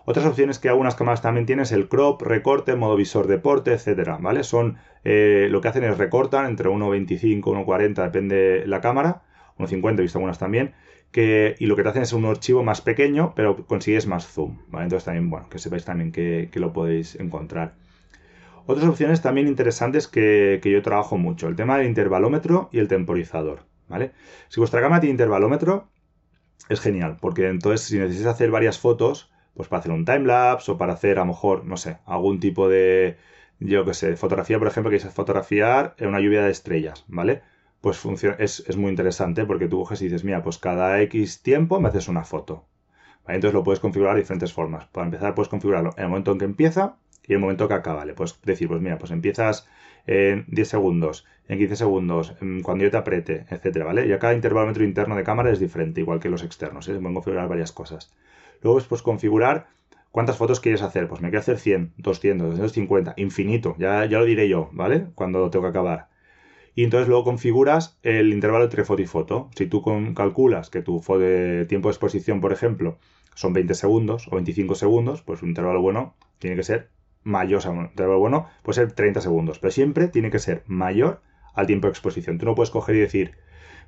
Otras opciones que algunas cámaras también tienen es el crop, recorte, modo visor deporte, etcétera, ¿vale? Son, eh, lo que hacen es recortan entre 1.25, 1.40, depende la cámara, 1.50 he visto algunas también, que, y lo que te hacen es un archivo más pequeño, pero consigues más zoom, ¿vale? Entonces también, bueno, que sepáis también que, que lo podéis encontrar. Otras opciones también interesantes que, que yo trabajo mucho, el tema del intervalómetro y el temporizador, ¿vale? Si vuestra cámara tiene intervalómetro, es genial, porque entonces si necesitas hacer varias fotos, pues para hacer un timelapse o para hacer a lo mejor, no sé, algún tipo de, yo qué sé, fotografía, por ejemplo, que quieres fotografiar en una lluvia de estrellas, ¿vale? Pues funciona, es, es muy interesante porque tú coges y dices, mira, pues cada X tiempo me haces una foto. Entonces lo puedes configurar de diferentes formas. Para empezar, puedes configurarlo en el momento en que empieza y en el momento que acaba. Le puedes decir, pues mira, pues empiezas en 10 segundos, en 15 segundos, cuando yo te apriete, etcétera, ¿vale? Y a cada intervalómetro interno de cámara es diferente, igual que los externos, ¿eh? Se pueden configurar varias cosas. Luego es pues configurar cuántas fotos quieres hacer. Pues me quiero hacer 100, 200, 250, infinito. Ya, ya lo diré yo, ¿vale? Cuando tengo que acabar. Y entonces luego configuras el intervalo entre foto y foto. Si tú calculas que tu tiempo de exposición, por ejemplo, son 20 segundos o 25 segundos, pues un intervalo bueno tiene que ser mayor, o un intervalo bueno puede ser 30 segundos, pero siempre tiene que ser mayor al tiempo de exposición. Tú no puedes coger y decir,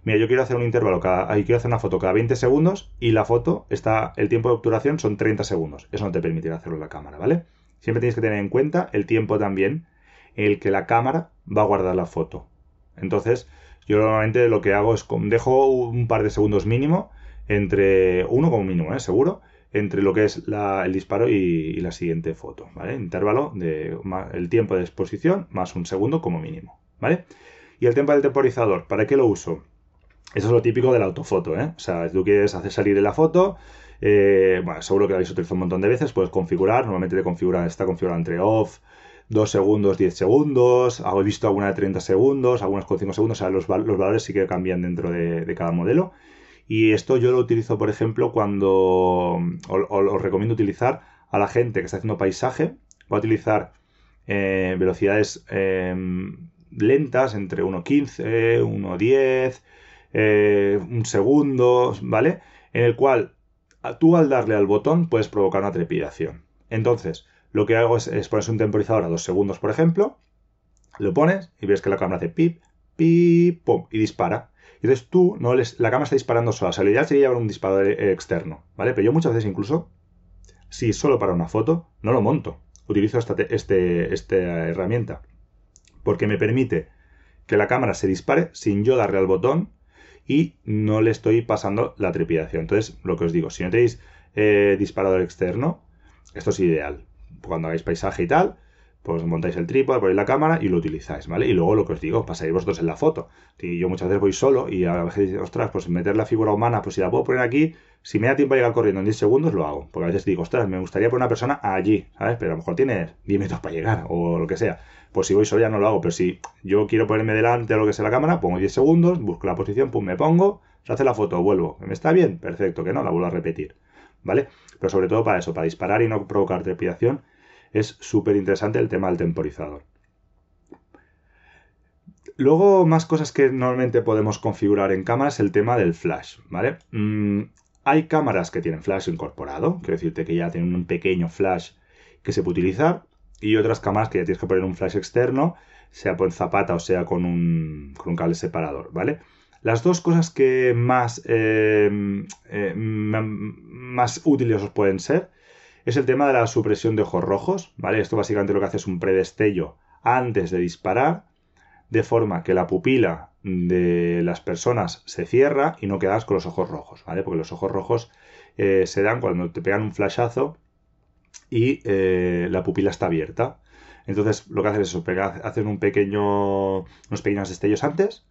mira, yo quiero hacer un intervalo, cada, quiero hacer una foto cada 20 segundos y la foto está, el tiempo de obturación son 30 segundos. Eso no te permitirá hacerlo en la cámara, ¿vale? Siempre tienes que tener en cuenta el tiempo también en el que la cámara va a guardar la foto. Entonces, yo normalmente lo que hago es dejo un par de segundos mínimo entre uno como mínimo, ¿eh? seguro, entre lo que es la- el disparo y, la siguiente foto, ¿vale? Intervalo de el tiempo de exposición más un segundo como mínimo, ¿vale? Y el tema del temporizador, ¿para qué lo uso? Eso es lo típico de la autofoto, ¿eh? O sea, tú quieres hacer salir de la foto, eh, bueno, seguro que lo habéis utilizado un montón de veces, puedes configurar, normalmente te configura, está configurado entre off, 2 segundos, 10 segundos, he visto alguna de 30 segundos, algunas con 5 segundos, o sea, los, los valores sí que cambian dentro de, de cada modelo. Y esto yo lo utilizo, por ejemplo, cuando os recomiendo utilizar a la gente que está haciendo paisaje, va a utilizar eh, velocidades eh, lentas entre 1.15, 1.10, eh, un segundo, ¿vale? En el cual tú al darle al botón puedes provocar una trepidación. Entonces, lo que hago es, es pones un temporizador a 2 segundos, por ejemplo, lo pones y ves que la cámara hace pip, pip, pum, y dispara. Entonces tú, no les, la cámara está disparando sola. O sea, lo ideal sería llevar un disparador eh, externo, ¿vale? Pero yo muchas veces incluso, si solo para una foto, no lo monto. Utilizo esta, te- este, herramienta. Porque me permite que la cámara se dispare sin yo darle al botón y no le estoy pasando la trepidación. Entonces, lo que os digo, si no tenéis eh, disparador externo, esto es ideal. Cuando hagáis paisaje y tal, pues montáis el trípode, ponéis la cámara y lo utilizáis, ¿vale? Y luego lo que os digo, pasáis vosotros en la foto. Si yo muchas veces voy solo y a veces, ostras, pues meter la figura humana, pues si la puedo poner aquí, si me da tiempo a llegar corriendo en 10 segundos, lo hago. Porque a veces digo, ostras, me gustaría poner una persona allí, ¿sabes? Pero a lo mejor tiene 10 minutos para llegar o lo que sea. Pues si voy solo ya no lo hago, pero si yo quiero ponerme delante de lo que sea la cámara, pongo 10 segundos, busco la posición, pum, me pongo, se hace la foto, vuelvo. ¿Me está bien? Perfecto, que no, la vuelvo a repetir, ¿vale? Pero sobre todo para eso, para disparar y no provocar trepidación, es súper interesante el tema del temporizador. Luego, más cosas que normalmente podemos configurar en cámaras, el tema del flash, ¿vale? Mm, hay cámaras que tienen flash incorporado, quiero decirte que ya tienen un pequeño flash que se puede utilizar, y otras cámaras que ya tienes que poner un flash externo, sea por zapata o sea con un, con un cable separador, ¿vale? Las dos cosas que más, eh, eh, más útiles os pueden ser es el tema de la supresión de ojos rojos, ¿vale? Esto básicamente lo que hace es un predestello antes de disparar, de forma que la pupila de las personas se cierra y no quedas con los ojos rojos, ¿vale? Porque los ojos rojos eh, se dan cuando te pegan un flashazo y la pupila está abierta. Entonces lo que hacen es eso, hacen un pequeño, unos pequeños destellos antes,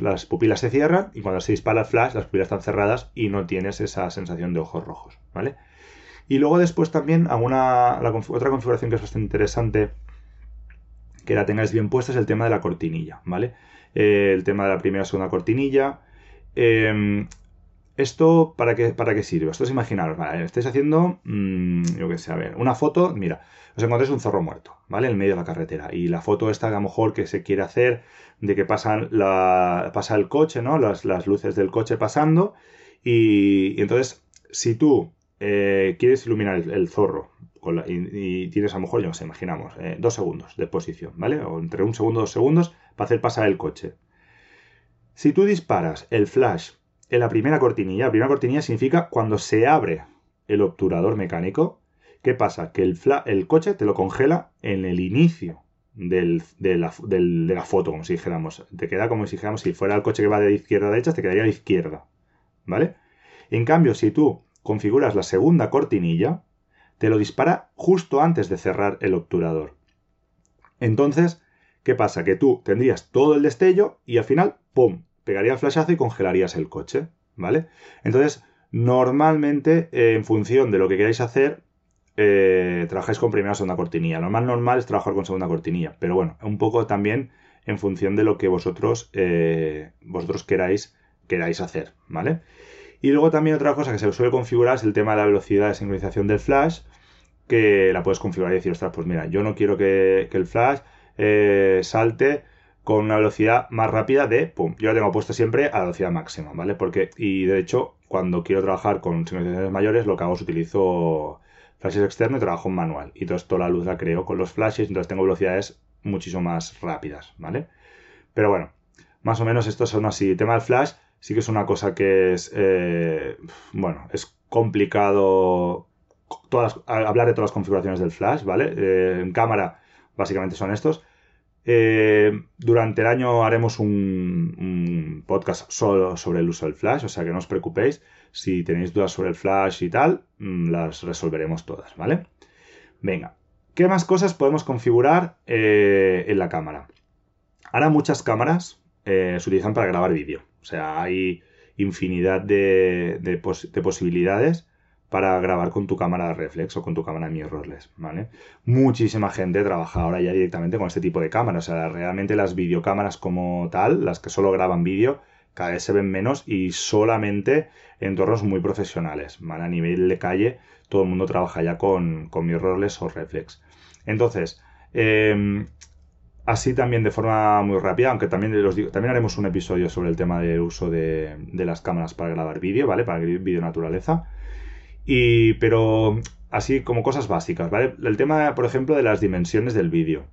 las pupilas se cierran y cuando se dispara el flash las pupilas están cerradas y no tienes esa sensación de ojos rojos, ¿vale? Y luego después también alguna, otra configuración que es bastante interesante que la tengáis bien puesta es el tema de la cortinilla, ¿vale? Eh, el tema de la primera y segunda cortinilla. Em, ¿Esto para qué, para qué sirve? Esto es imaginaros. Estáis haciendo, mmm, yo qué sé, a ver, una foto, mira, os encontráis un zorro muerto, ¿vale? En medio de la carretera. Y la foto esta a lo mejor que se quiere hacer de que pasan la, pasa el coche, ¿no? Las, las luces del coche pasando. Y, entonces, si tú eh, quieres iluminar el, zorro y, tienes a lo mejor, ya nos imaginamos, eh, dos segundos de exposición, ¿vale? O entre un segundo dos segundos para hacer pasar el coche. Si tú disparas el flash en la primera cortinilla, la primera cortinilla significa cuando se abre el obturador mecánico, ¿qué pasa? Que el, el coche te lo congela en el inicio de, la, de, la, foto, como si dijéramos. Te queda como si dijéramos, si fuera el coche que va de izquierda a derecha, te quedaría a la izquierda, ¿vale? En cambio, si tú configuras la segunda cortinilla, te lo dispara justo antes de cerrar el obturador. Entonces, ¿qué pasa? Que tú tendrías todo el destello y al final, ¡pum!, pegaría el flashazo y congelarías el coche, ¿vale? Entonces, normalmente, eh, en función de lo que queráis hacer, eh, trabajáis con primera o segunda cortinilla. Lo más normal es trabajar con segunda cortinilla, pero bueno, un poco también en función de lo que vosotros, eh, vosotros queráis, queráis hacer, ¿vale? Y luego también otra cosa que se suele configurar es el tema de la velocidad de sincronización del flash, que la puedes configurar y decir, ostras, pues mira, yo no quiero que, el flash salte con una velocidad más rápida de, pum, yo la tengo puesto siempre a la velocidad máxima, ¿vale? Porque, y de hecho, cuando quiero trabajar con sincronizaciones mayores, lo que hago es utilizo flashes externos y trabajo en manual. Y todo esto la luz la creo con los flashes, entonces tengo velocidades muchísimo más rápidas, ¿vale? Pero bueno, más o menos estos son así. El tema del flash, sí que es una cosa que es, eh, bueno, es complicado hablar de todas las configuraciones del flash, ¿vale? Eh, en cámara básicamente son estos. Eh, durante el año haremos un, podcast solo sobre el uso del flash, o sea que no os preocupéis. Si tenéis dudas sobre el flash y tal, mm, las resolveremos todas, ¿vale? Venga, ¿qué más cosas podemos configurar en la cámara? Ahora muchas cámaras se utilizan para grabar vídeo. O sea, hay infinidad de, posibilidades para grabar con tu cámara de reflex o con tu cámara mirrorless, ¿vale? Muchísima gente trabaja ahora ya directamente con este tipo de cámaras. O sea, realmente las videocámaras como tal, las que solo graban vídeo, cada vez se ven menos y solamente en entornos muy profesionales, ¿vale? A nivel de calle, todo el mundo trabaja ya con, con mirrorless o reflex. Entonces, eh, Así también de forma muy rápida, aunque también los digo, también haremos un episodio sobre el tema del uso de, las cámaras para grabar vídeo, ¿vale? Para vídeo naturaleza. Y, pero así como cosas básicas, ¿vale? El tema, por ejemplo, de las dimensiones del vídeo.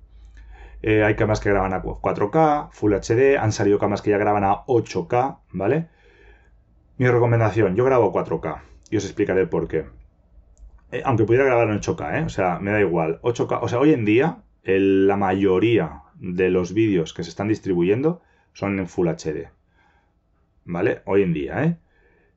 Eh, hay cámaras que graban a 4K, Full HD, han salido cámaras que ya graban a 8K, ¿vale? Mi recomendación, yo grabo a 4K y os explicaré por qué. Eh, aunque pudiera grabar en 8K, ¿eh? O sea, me da igual. 8K, o sea, hoy en día la mayoría de los vídeos que se están distribuyendo son en Full HD. ¿Vale? Hoy en día, ¿eh?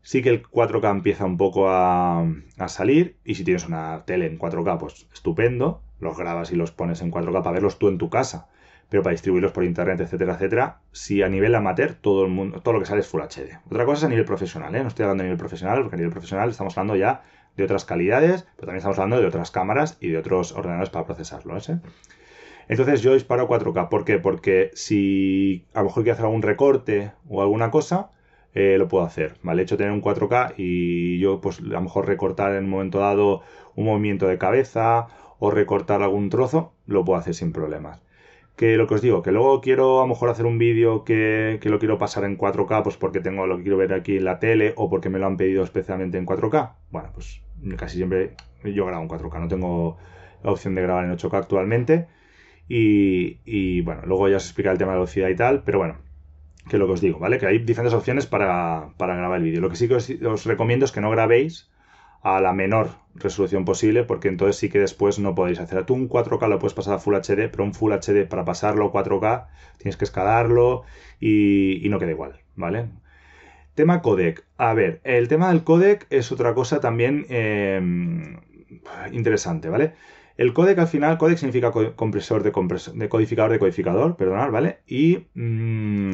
Sí que el 4K empieza un poco a, salir y si tienes una tele en 4K, pues estupendo. los grabas y los pones en 4K para verlos tú en tu casa, pero para distribuirlos por internet, etcétera, etcétera, si a nivel amateur todo el mundo, todo lo que sale es Full HD. Otra cosa es a nivel profesional, ¿eh? No estoy hablando a nivel profesional, porque a nivel profesional estamos hablando ya de otras calidades, pero también estamos hablando de otras cámaras y de otros ordenadores para procesarlo, ¿eh? Entonces yo disparo a 4K. ¿Por qué? Porque si a lo mejor quiero hacer algún recorte o alguna cosa, eh, lo puedo hacer. ¿vale? hecho tener un 4K y yo pues a lo mejor recortar en un momento dado un movimiento de cabeza o recortar algún trozo, lo puedo hacer sin problemas. Que lo que os digo, que luego quiero a lo mejor hacer un vídeo que, que lo quiero pasar en 4K, pues porque tengo lo que quiero ver aquí en la tele o porque me lo han pedido especialmente en 4K. Bueno, pues casi siempre yo grabo en 4K, no tengo la opción de grabar en 8K actualmente. Y, y bueno, luego ya os explicaré el tema de velocidad y tal, pero bueno, que lo que os digo, ¿vale? Que hay diferentes opciones para, para grabar el vídeo. Lo que sí que os, recomiendo es que no grabéis a la menor resolución posible, porque entonces sí que después no podéis hacer. Tú un 4K lo puedes pasar a Full HD, pero un Full HD para pasarlo a 4K tienes que escalarlo y, y no queda igual, ¿vale? Tema codec. A ver, el tema del codec es otra cosa también eh, interesante, ¿vale? El codec al final, codec significa compresor de, compresor, de codificador de codificador, perdonad, ¿vale? Y mmm,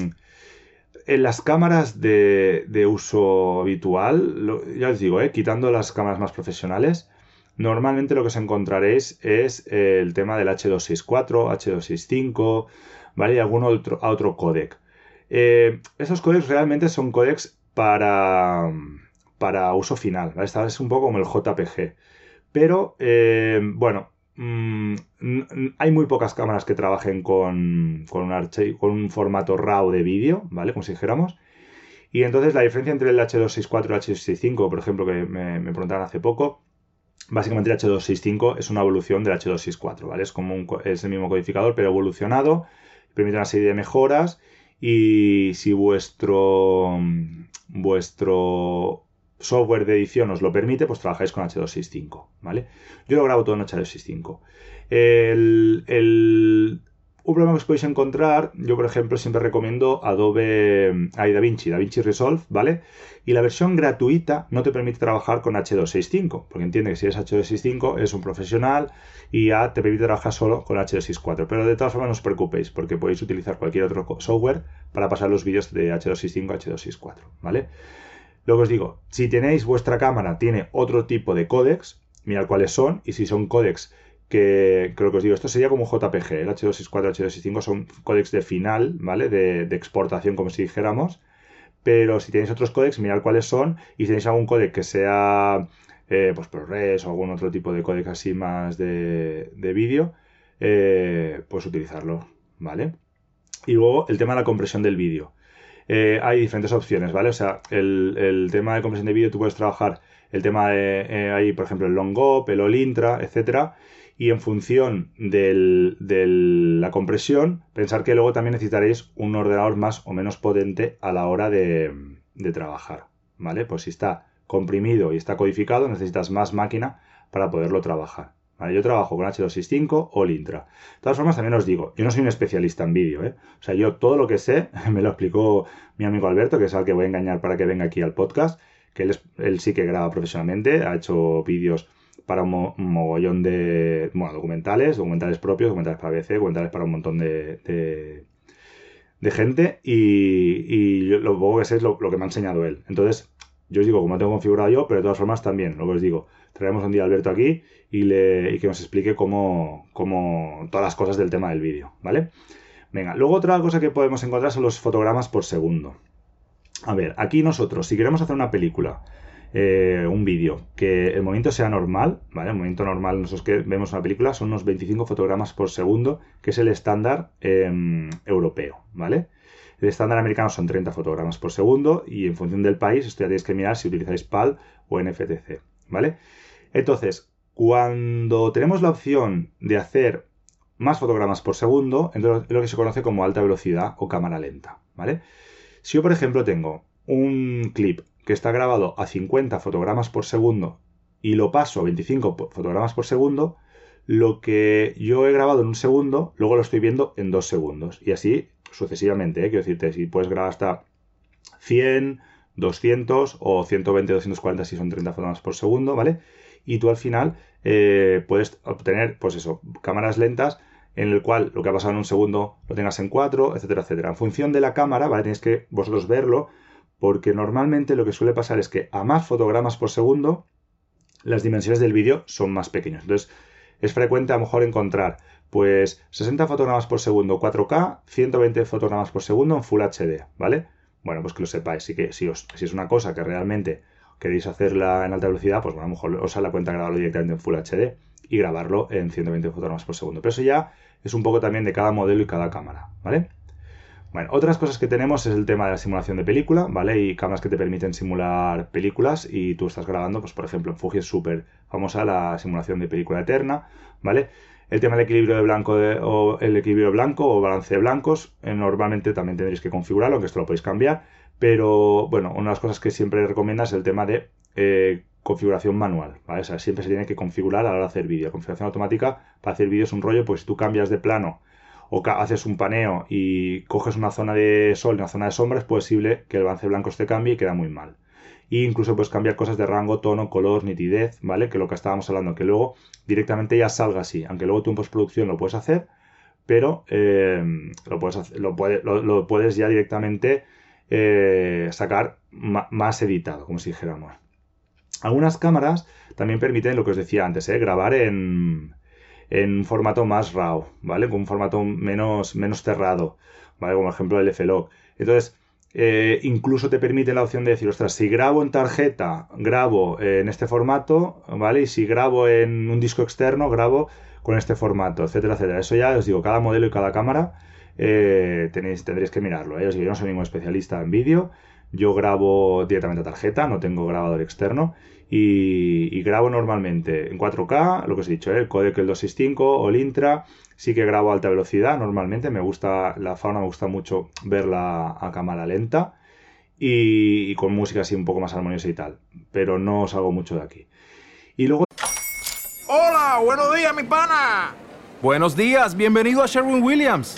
en las cámaras de, de uso habitual, ya os digo, ¿eh? quitando las cámaras más profesionales, normalmente lo que os encontraréis es el tema del H264, H265, ¿vale? Y algún otro, otro codec. Eh, esos codecs realmente son codecs para, para uso final, ¿vale? Esta es un poco como el JPG. Pero, eh, bueno, mmm, hay muy pocas cámaras que trabajen con, un, archivo, con un formato RAW de vídeo, ¿vale? Como si dijéramos. Y entonces la diferencia entre el H264 y el H265, por ejemplo, que me, me preguntaron hace poco, básicamente el H265 es una evolución del H264, ¿vale? Es como es el mismo codificador, pero evolucionado, permite una serie de mejoras y si vuestro vuestro software de edición os lo permite, pues trabajáis con H265, ¿vale? Yo lo grabo todo en H265. El, el, un problema que os podéis encontrar, yo por ejemplo siempre recomiendo Adobe ay, DaVinci, DaVinci Resolve, ¿vale? Y la versión gratuita no te permite trabajar con H265, porque entiende que si eres H265 es un profesional y ya te permite trabajar solo con H264. Pero de todas formas no os preocupéis, porque podéis utilizar cualquier otro software para pasar los vídeos de H265 a H264, ¿vale? Lo que os digo, si tenéis vuestra cámara, tiene otro tipo de códex, mirad cuáles son, y si son códex que, creo que os digo, esto sería como JPG, el H264, H265 son códex de final, ¿vale? De, exportación, como si dijéramos. Pero si tenéis otros códex, mirad cuáles son, y si tenéis algún códec que sea, eh, pues ProRes o algún otro tipo de códec así más de, de vídeo, eh, pues utilizarlo, ¿vale? Y luego el tema de la compresión del vídeo eh, hay diferentes opciones, ¿vale? O sea, el, el tema de compresión de vídeo tú puedes trabajar el tema de, eh, ahí, por ejemplo, el long up, el all intra, etcétera, y en función de la compresión, pensar que luego también necesitaréis un ordenador más o menos potente a la hora de, de trabajar, ¿vale? Pues si está comprimido y está codificado, necesitas más máquina para poderlo trabajar. Yo trabajo con H265 o Lintra. De todas formas, también os digo, yo no soy un especialista en vídeo, ¿eh? O sea, yo todo lo que sé, me lo explicó mi amigo Alberto, que es al que voy a engañar para que venga aquí al podcast, que él, es, él sí que graba profesionalmente, ha hecho vídeos para un, mo un, mogollón de, bueno, documentales, documentales propios, documentales para BBC, documentales para un montón de, de, gente y, yo, lo poco que sé es lo, lo que me ha enseñado él. Entonces, yo os digo, como lo tengo configurado yo, pero de todas formas también, lo que os digo, traemos un día a Alberto aquí y, que nos explique cómo, todas las cosas del tema del vídeo, ¿vale? Venga, luego otra cosa que podemos encontrar son los fotogramas por segundo. A ver, aquí nosotros, si queremos hacer una película, eh, un vídeo, que el movimiento sea normal, ¿vale? El movimiento normal, nosotros que vemos una película, son unos 25 fotogramas por segundo, que es el estándar eh, europeo, ¿vale? El estándar americano son 30 fotogramas por segundo y en función del país, esto ya tenéis que mirar si utilizáis PAL o NFTC, ¿vale? Entonces, cuando tenemos la opción de hacer más fotogramas por segundo, es lo que se conoce como alta velocidad o cámara lenta, ¿vale? Si yo, por ejemplo, tengo un clip que está grabado a 50 fotogramas por segundo y lo paso a 25 fotogramas por segundo, lo que yo he grabado en un segundo, luego lo estoy viendo en dos segundos. Y así sucesivamente, ¿eh? quiero decirte, si puedes grabar hasta 100, 200 o 120, 240 si son 30 fotogramas por segundo, ¿vale? Y tú al final eh, puedes obtener, pues eso, cámaras lentas en el cual lo que ha pasado en un segundo lo tengas en cuatro, etcétera, etcétera. En función de la cámara, ¿vale? Tenéis que vosotros verlo, porque normalmente lo que suele pasar es que a más fotogramas por segundo, las dimensiones del vídeo son más pequeñas. Entonces, es frecuente a lo mejor encontrar, pues, 60 fotogramas por segundo 4K, 120 fotogramas por segundo en Full HD, ¿vale? Bueno, pues que lo sepáis. Sí que si, os, si es una cosa que realmente queréis hacerla en alta velocidad, pues bueno, a lo mejor os sale la cuenta grabarlo directamente en Full HD y grabarlo en 120 fotogramas por segundo. Pero eso ya es un poco también de cada modelo y cada cámara, ¿vale? Bueno, otras cosas que tenemos es el tema de la simulación de película, ¿vale? Y cámaras que te permiten simular películas y tú estás grabando, pues por ejemplo en Fuji es súper famosa la simulación de película eterna, ¿vale? El tema del equilibrio de blanco o el equilibrio blanco o balance de blancos, eh, normalmente también tendréis que configurarlo, aunque esto lo podéis cambiar, pero bueno, una de las cosas que siempre recomienda es el tema de eh, configuración manual, ¿vale? O sea, siempre se tiene que configurar a la hora de hacer vídeo. Configuración automática para hacer vídeo es un rollo, pues si tú cambias de plano o haces un paneo y coges una zona de sol y una zona de sombra, es posible que el balance blanco te cambie y queda muy mal. Y incluso puedes cambiar cosas de rango, tono, color, nitidez, ¿vale? Que lo que estábamos hablando, que luego directamente ya salga así. Aunque luego tú en postproducción lo puedes hacer, pero eh, lo, puedes lo- lo puedes ya directamente eh, sacar más editado, como si dijéramos. Algunas cámaras también permiten lo que os decía antes, ¿eh? grabar en, en un formato más RAW, ¿vale? Con un formato menos, menos cerrado, ¿vale? Como por ejemplo el F-Log. Entonces, eh, incluso te permite la opción de decir, ostras, si grabo en tarjeta, grabo en este formato, ¿vale? Y si grabo en un disco externo, grabo con este formato, etcétera, etcétera. Eso ya os digo, cada modelo y cada cámara eh, tenéis, tendréis que mirarlo. ¿eh? Os digo, yo no soy ningún especialista en vídeo, yo grabo directamente a tarjeta, no tengo grabador externo y, y grabo normalmente en 4K, lo que os he dicho, ¿eh? el codec el 265 o el Intra, sí que grabo a alta velocidad normalmente, me gusta la fauna, me gusta mucho verla a cámara lenta y, y con música así un poco más armoniosa y tal, pero no salgo mucho de aquí. Y luego Hola, buenos días, mi pana. Buenos días, bienvenido a Sherwin Williams.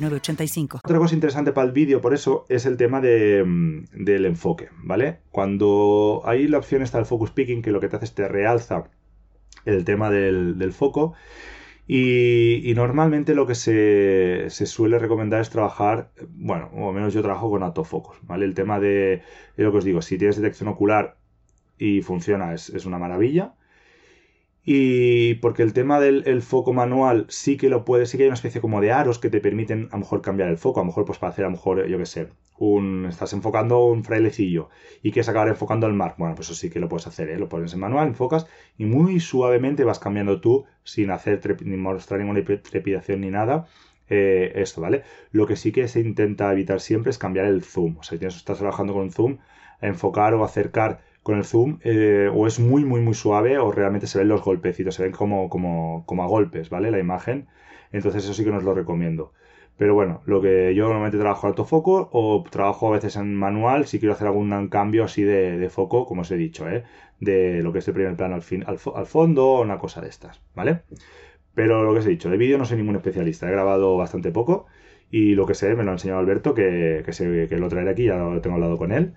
906985. Otra cosa interesante para el vídeo, por eso, es el tema de, mm, del enfoque, ¿vale? Cuando hay la opción está el focus picking, que lo que te hace es te realza el tema del, foco. Y, normalmente lo que se, suele recomendar es trabajar, bueno, o menos yo trabajo con autofocus, ¿vale? El tema de, de lo que os digo, si tienes detección ocular y funciona, es, es una maravilla. Y porque el tema del el foco manual sí que lo puede, sí que hay una especie como de aros que te permiten a lo mejor cambiar el foco, a lo mejor pues para hacer a lo mejor, yo qué sé, un, estás enfocando un frailecillo y quieres acabar enfocando el mar, bueno, pues eso sí que lo puedes hacer, ¿eh? lo pones en manual, enfocas y muy suavemente vas cambiando tú sin hacer ni mostrar ninguna trepidación ni nada. eh, esto, ¿vale? Lo que sí que se intenta evitar siempre es cambiar el zoom. O sea, si estás trabajando con zoom, enfocar o acercar con el zoom eh, o es muy muy muy suave o realmente se ven los golpecitos, se ven como, como, como a golpes, ¿vale? La imagen. Entonces eso sí que no os lo recomiendo. Pero bueno, lo que yo normalmente trabajo autofoco o trabajo a veces en manual si quiero hacer algún cambio así de, de foco, como os he dicho, ¿eh? De lo que es el primer plano al, fin, al, al fondo o una cosa de estas, ¿vale? Pero lo que os he dicho, de vídeo no soy ningún especialista, he grabado bastante poco y lo que sé me lo ha enseñado Alberto, que, que, que lo traeré aquí, ya lo tengo hablado con él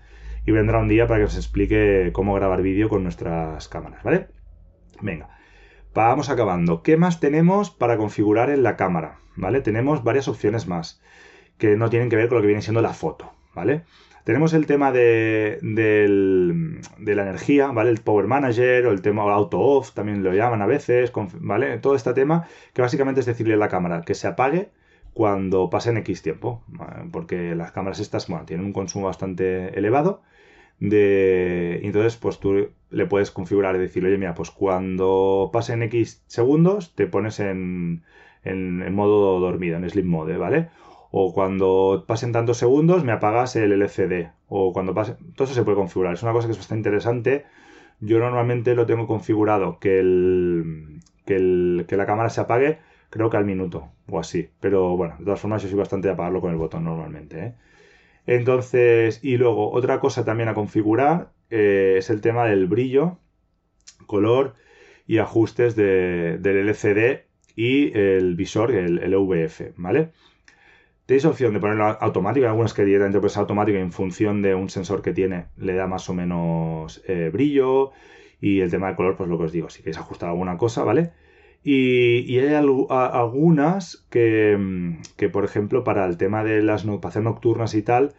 y vendrá un día para que os explique cómo grabar vídeo con nuestras cámaras, ¿vale? Venga, vamos acabando. ¿Qué más tenemos para configurar en la cámara? ¿Vale? Tenemos varias opciones más que no tienen que ver con lo que viene siendo la foto, ¿vale? Tenemos el tema de, de la energía, ¿vale? El Power Manager o el tema Auto Off, también lo llaman a veces, ¿vale? Todo este tema que básicamente es decirle a la cámara que se apague cuando pasen X tiempo, porque las cámaras estas bueno, tienen un consumo bastante elevado. Entonces, pues tú le puedes configurar y decir, oye, mira, pues cuando pasen X segundos, te pones en, en, en modo dormido, en sleep mode, ¿vale? O cuando pasen tantos segundos, me apagas el LCD. O cuando pase. Todo eso se puede configurar. Es una cosa que es bastante interesante. Yo normalmente lo tengo configurado que, el, que, el, que la cámara se apague, creo que al minuto o así. Pero bueno, de todas formas, yo soy bastante de apagarlo con el botón normalmente. ¿eh? Entonces, y luego, otra cosa también a configurar eh, es el tema del brillo, color y ajustes de, del LCD y el visor, el, el VF, ¿vale? Tenéis opción de ponerlo automático, hay algunas que directamente pues automático en función de un sensor que tiene, le da más o menos eh, brillo y el tema del color, pues lo que os digo, si queréis ajustar alguna cosa, ¿vale? Y, hay algunas que, mm, que, por ejemplo, para el tema de las para hacer nocturnas y tal,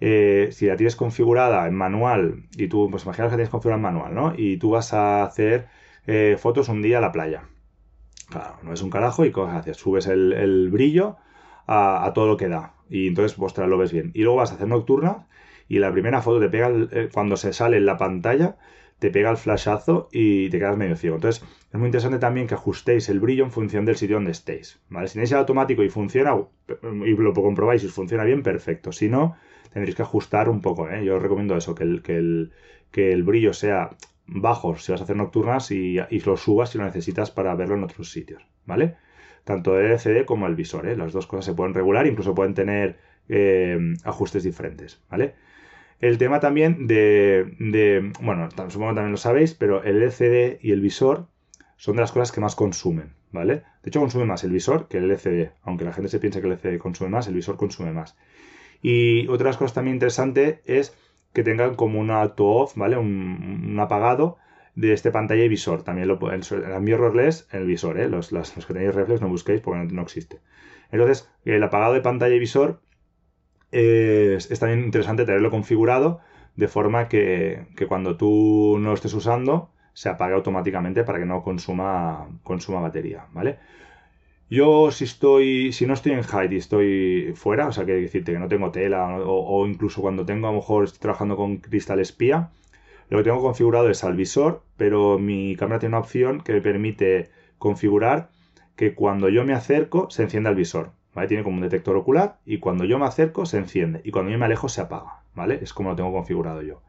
eh, si la tienes configurada en manual y tú, pues imaginaos que tienes configurada en manual, ¿no? Y tú vas a hacer eh, fotos un día a la playa. Claro, no es un carajo y cosas haces, subes el, brillo a, todo lo que da y entonces lo ves bien. Y luego vas a hacer nocturna y la primera foto te pega, eh, cuando se sale en la pantalla, te pega el flashazo y te quedas medio ciego. Entonces es muy interesante también que ajustéis el brillo en función del sitio donde estéis. ¿vale? Si tenéis el automático y funciona, y lo comprobáis y os funciona bien, perfecto. Si no, tendréis que ajustar un poco. ¿eh? Yo os recomiendo eso, que el, que el, que el brillo sea bajo si vas a hacer nocturnas y, y lo subas si lo necesitas para verlo en otros sitios. ¿Vale? Tanto el LCD como el visor. ¿eh? Las dos cosas se pueden regular, incluso pueden tener eh, ajustes diferentes. ¿Vale? El tema también de, de- bueno, supongo que también lo sabéis, pero el LCD y el visor son de las cosas que más consumen, ¿vale? De hecho, consume más el visor que el LCD. Aunque la gente se piense que el LCD consume más, el visor consume más. Y otra de las cosas también interesante es que tengan como un auto off, ¿vale? Un, apagado de este pantalla y visor. También lo pueden, el mirrorless en el visor, ¿eh? Los, los que tenéis reflex no busquéis porque no, no existe. Entonces, el apagado de pantalla y visor es, también interesante tenerlo configurado de forma que, que cuando tú no estés usando se apague automáticamente para que no consuma, consuma batería, ¿vale? Yo si estoy, si no estoy en height y estoy fuera, o sea, que decirte que no tengo tela o, o incluso cuando tengo a lo mejor estoy trabajando con cristal espía, lo que tengo configurado es al visor, pero mi cámara tiene una opción que me permite configurar que cuando yo me acerco se encienda el visor, ¿vale? Tiene como un detector ocular y cuando yo me acerco se enciende y cuando yo me alejo se apaga, ¿vale? Es como lo tengo configurado yo.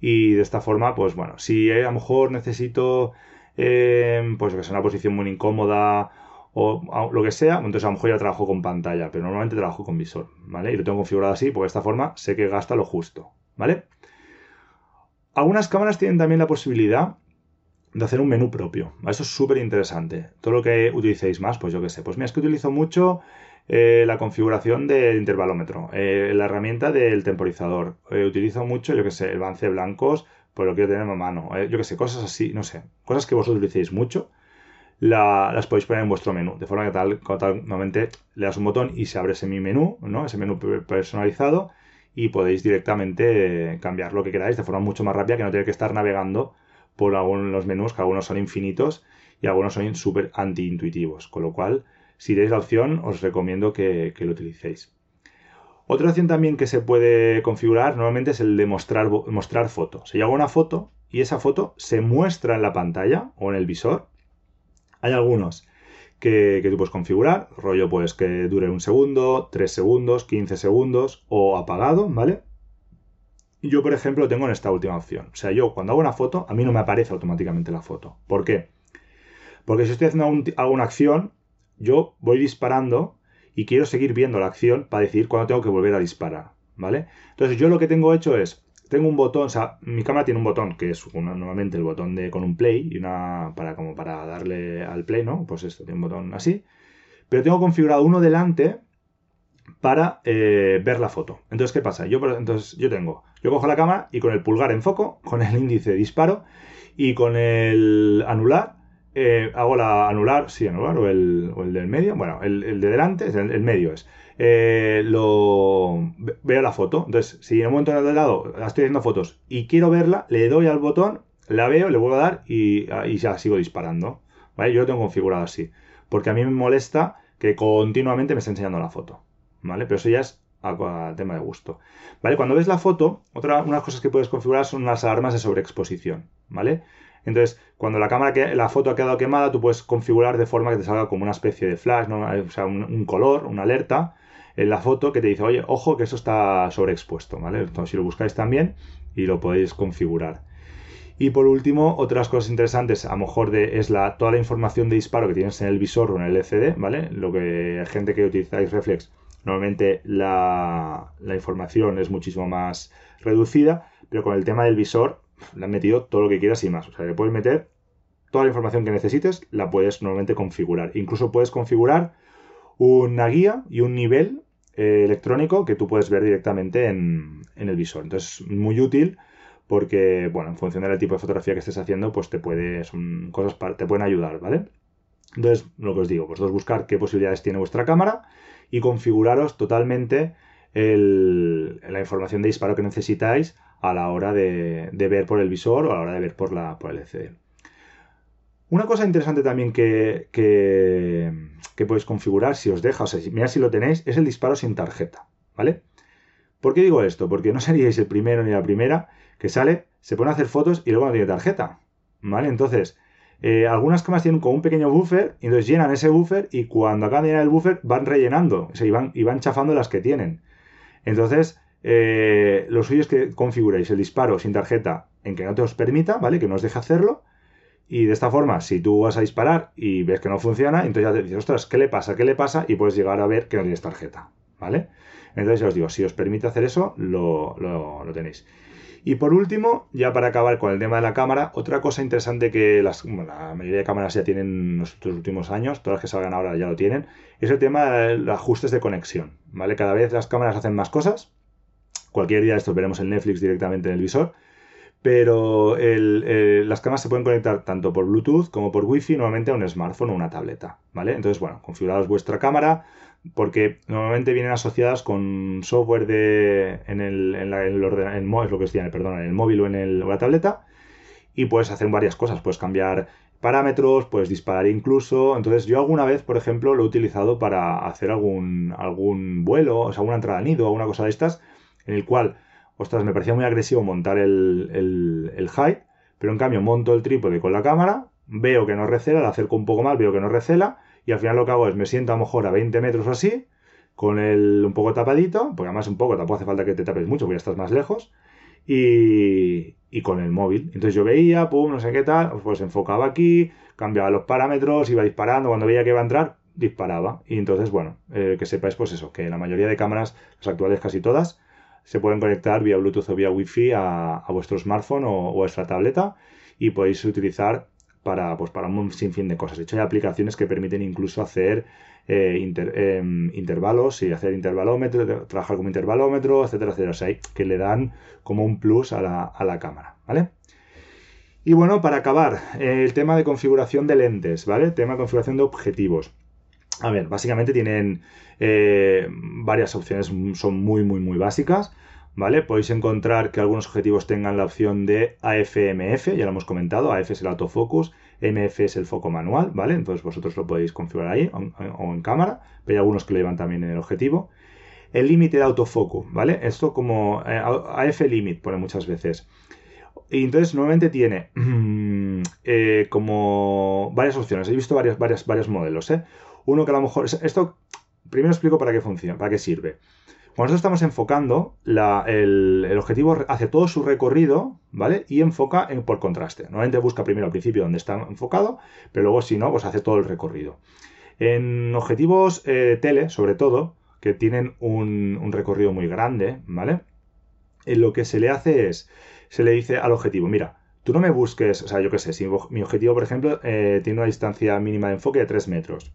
Y de esta forma, pues bueno, si a lo mejor necesito, eh, pues que sea una posición muy incómoda o lo que sea, entonces a lo mejor ya trabajo con pantalla, pero normalmente trabajo con visor, ¿vale? Y lo tengo configurado así porque de esta forma sé que gasta lo justo, ¿vale? Algunas cámaras tienen también la posibilidad de hacer un menú propio. Eso es súper interesante. Todo lo que utilicéis más, pues yo qué sé. Pues mira, es que utilizo mucho eh, la configuración del intervalómetro, eh, la herramienta del temporizador. Eh, utilizo mucho, yo qué sé, el balance de blancos, pues lo quiero tener a mano. Yo qué sé, cosas así, no sé. Cosas que vosotros utilicéis mucho, la- las podéis poner en vuestro menú. De forma que tal, tal, normalmente le das un botón y se abre ese mi menú, ¿no? Ese menú pe- personalizado y podéis directamente cambiar lo que queráis de forma mucho más rápida que no tener que estar navegando por algunos menús, que algunos son infinitos y algunos son súper anti-intuitivos. Con lo cual, si tenéis la opción, os recomiendo que, lo utilicéis. Otra opción también que se puede configurar normalmente es el de mostrar, mostrar foto. Yo hago una foto y esa foto se muestra en la pantalla o en el visor, hay algunos que, tú puedes configurar, rollo pues que dure un segundo, 3 segundos, 15 segundos o apagado, ¿vale? Yo, por ejemplo, lo tengo en esta última opción. O sea, yo cuando hago una foto, a mí no me aparece automáticamente la foto. ¿Por qué? Porque si estoy haciendo alguna acción, yo voy disparando y quiero seguir viendo la acción para decidir cuándo tengo que volver a disparar, ¿vale? Entonces yo lo que tengo hecho es, tengo un botón, o sea, mi cámara tiene un botón que es una- normalmente el botón de con un play y una para como para darle al play, ¿no? Pues esto tiene un botón así, pero tengo configurado uno delante para eh, ver la foto. Entonces, ¿qué pasa? Yo, entonces, yo tengo, yo cojo la cámara y con el pulgar enfoco, con el índice disparo y con el anular eh, hago la anular, sí, anular o el, o el del medio, bueno, el, el de delante, el, medio es. Eh, lo ve- veo la foto. Entonces, si en un momento de lado estoy haciendo fotos y quiero verla, le doy al botón, la veo, le vuelvo a dar y, y ya sigo disparando. ¿Vale? Yo lo tengo configurado así. Porque a mí me molesta que continuamente me está enseñando la foto, ¿vale? Pero eso ya es a tema de gusto, ¿vale? Cuando ves la foto, otra, unas cosas que puedes configurar son las alarmas de sobreexposición, ¿vale? Entonces, cuando la cámara que la foto ha quedado quemada, tú puedes configurar de forma que te salga como una especie de flash, ¿no? o sea, un, un color, una alerta en la foto que te dice, oye, ojo que eso está sobreexpuesto, ¿vale? Entonces, si lo buscáis también y lo podéis configurar. Y por último, otras cosas interesantes, a lo mejor de, es la, toda la información de disparo que tienes en el visor o en el LCD, ¿vale? Lo que gente que utilizáis reflex, normalmente la, la información es muchísimo más reducida, pero con el tema del visor le han metido todo lo que quieras y más. O sea, le puedes meter toda la información que necesites, la puedes normalmente configurar. Incluso puedes configurar una guía y un nivel eh, electrónico que tú puedes ver directamente en, en, el visor. Entonces, muy útil porque, bueno, en función del tipo de fotografía que estés haciendo, pues te puede, son cosas para, te pueden ayudar, ¿vale? Entonces, lo que os digo, vosotros buscar qué posibilidades tiene vuestra cámara y configuraros totalmente el, la información de disparo que necesitáis a la hora de, ver por el visor o a la hora de ver por, la, por el LCD. Una cosa interesante también que, que, que, podéis configurar si os deja, o sea, mira si lo tenéis, es el disparo sin tarjeta, ¿vale? ¿Por qué digo esto? Porque no seríais el primero ni la primera que sale, se pone a hacer fotos y luego no tiene tarjeta, ¿vale? Entonces, eh, algunas cámaras tienen como un pequeño buffer y entonces llenan ese buffer y cuando acaban de llenar el buffer van rellenando, o sea, y van, y van chafando las que tienen. Entonces, eh, lo suyo es que configuréis el disparo sin tarjeta en que no te os permita, ¿vale? Que no os deje hacerlo. Y de esta forma, si tú vas a disparar y ves que no funciona, entonces ya te dices, ostras, ¿qué le pasa? ¿Qué le pasa? Y puedes llegar a ver que no tienes tarjeta, ¿vale? Entonces ya os digo, si os permite hacer eso, lo, lo, tenéis. Y por último, ya para acabar con el tema de la cámara, otra cosa interesante que las, la mayoría de cámaras ya tienen en los últimos años, todas las que salgan ahora ya lo tienen, es el tema de los ajustes de conexión, ¿vale? Cada vez las cámaras hacen más cosas, cualquier día de estos veremos en Netflix directamente en el visor, pero el, el, las cámaras se pueden conectar tanto por Bluetooth como por Wi-Fi, normalmente a un smartphone o una tableta, ¿vale? Entonces, bueno, configuraos vuestra cámara, porque normalmente vienen asociadas con software de en el, la, en el, es lo que decía, perdón, en el móvil o en, el, la tableta y puedes hacer varias cosas, puedes cambiar parámetros, puedes disparar incluso. Entonces yo alguna vez, por ejemplo, lo he utilizado para hacer algún, algún vuelo, o sea, una entrada a nido alguna cosa de estas, en el cual, ostras, me parecía muy agresivo montar el, el, el height, pero en cambio monto el trípode con la cámara, veo que no recela, la acerco un poco más, veo que no recela, y al final lo que hago es me siento a lo mejor a 20 metros así, con el un poco tapadito, porque además un poco tampoco hace falta que te tapes mucho porque ya estás más lejos, y, y con el móvil. Entonces yo veía, pum, no sé qué tal, pues enfocaba aquí, cambiaba los parámetros, iba disparando, cuando veía que iba a entrar, disparaba. Y entonces, bueno, eh, que sepáis pues eso, que la mayoría de cámaras, las actuales casi todas, se pueden conectar vía Bluetooth o vía Wi-Fi a, a vuestro smartphone o, a vuestra tableta y podéis utilizar para, pues, para un sinfín de cosas. De hecho, hay aplicaciones que permiten incluso hacer eh, eh, intervalos y hacer intervalómetro, trabajar como intervalómetro, etcétera, etcétera. O sea, que le dan como un plus a la, a la cámara, ¿vale? Y bueno, para acabar, eh, el tema de configuración de lentes, ¿vale? El tema de configuración de objetivos. A ver, básicamente tienen eh, varias opciones, son muy, muy, muy básicas. ¿Vale? Podéis encontrar que algunos objetivos tengan la opción de AFMF, ya lo hemos comentado, AF es el autofocus, MF es el foco manual, ¿vale? Entonces vosotros lo podéis configurar ahí o, o en cámara, pero hay algunos que lo llevan también en el objetivo. El límite de autofoco, ¿vale? Esto como eh, AF limit pone muchas veces. Y entonces normalmente tiene eh, como varias opciones. He visto varios, varios, varios modelos, ¿eh? Uno que a lo mejor... Esto primero explico para qué funciona, para qué sirve. Cuando nosotros estamos enfocando, el, objetivo hace todo su recorrido, ¿vale? Y enfoca en, por contraste. Normalmente busca primero al principio donde está enfocado, pero luego si no, pues hace todo el recorrido. En objetivos eh, tele, sobre todo, que tienen un, recorrido muy grande, ¿vale? En lo que se le hace es, se le dice al objetivo, mira, tú no me busques, o sea, yo qué sé, si mi objetivo, por ejemplo, eh, tiene una distancia mínima de enfoque de 3 metros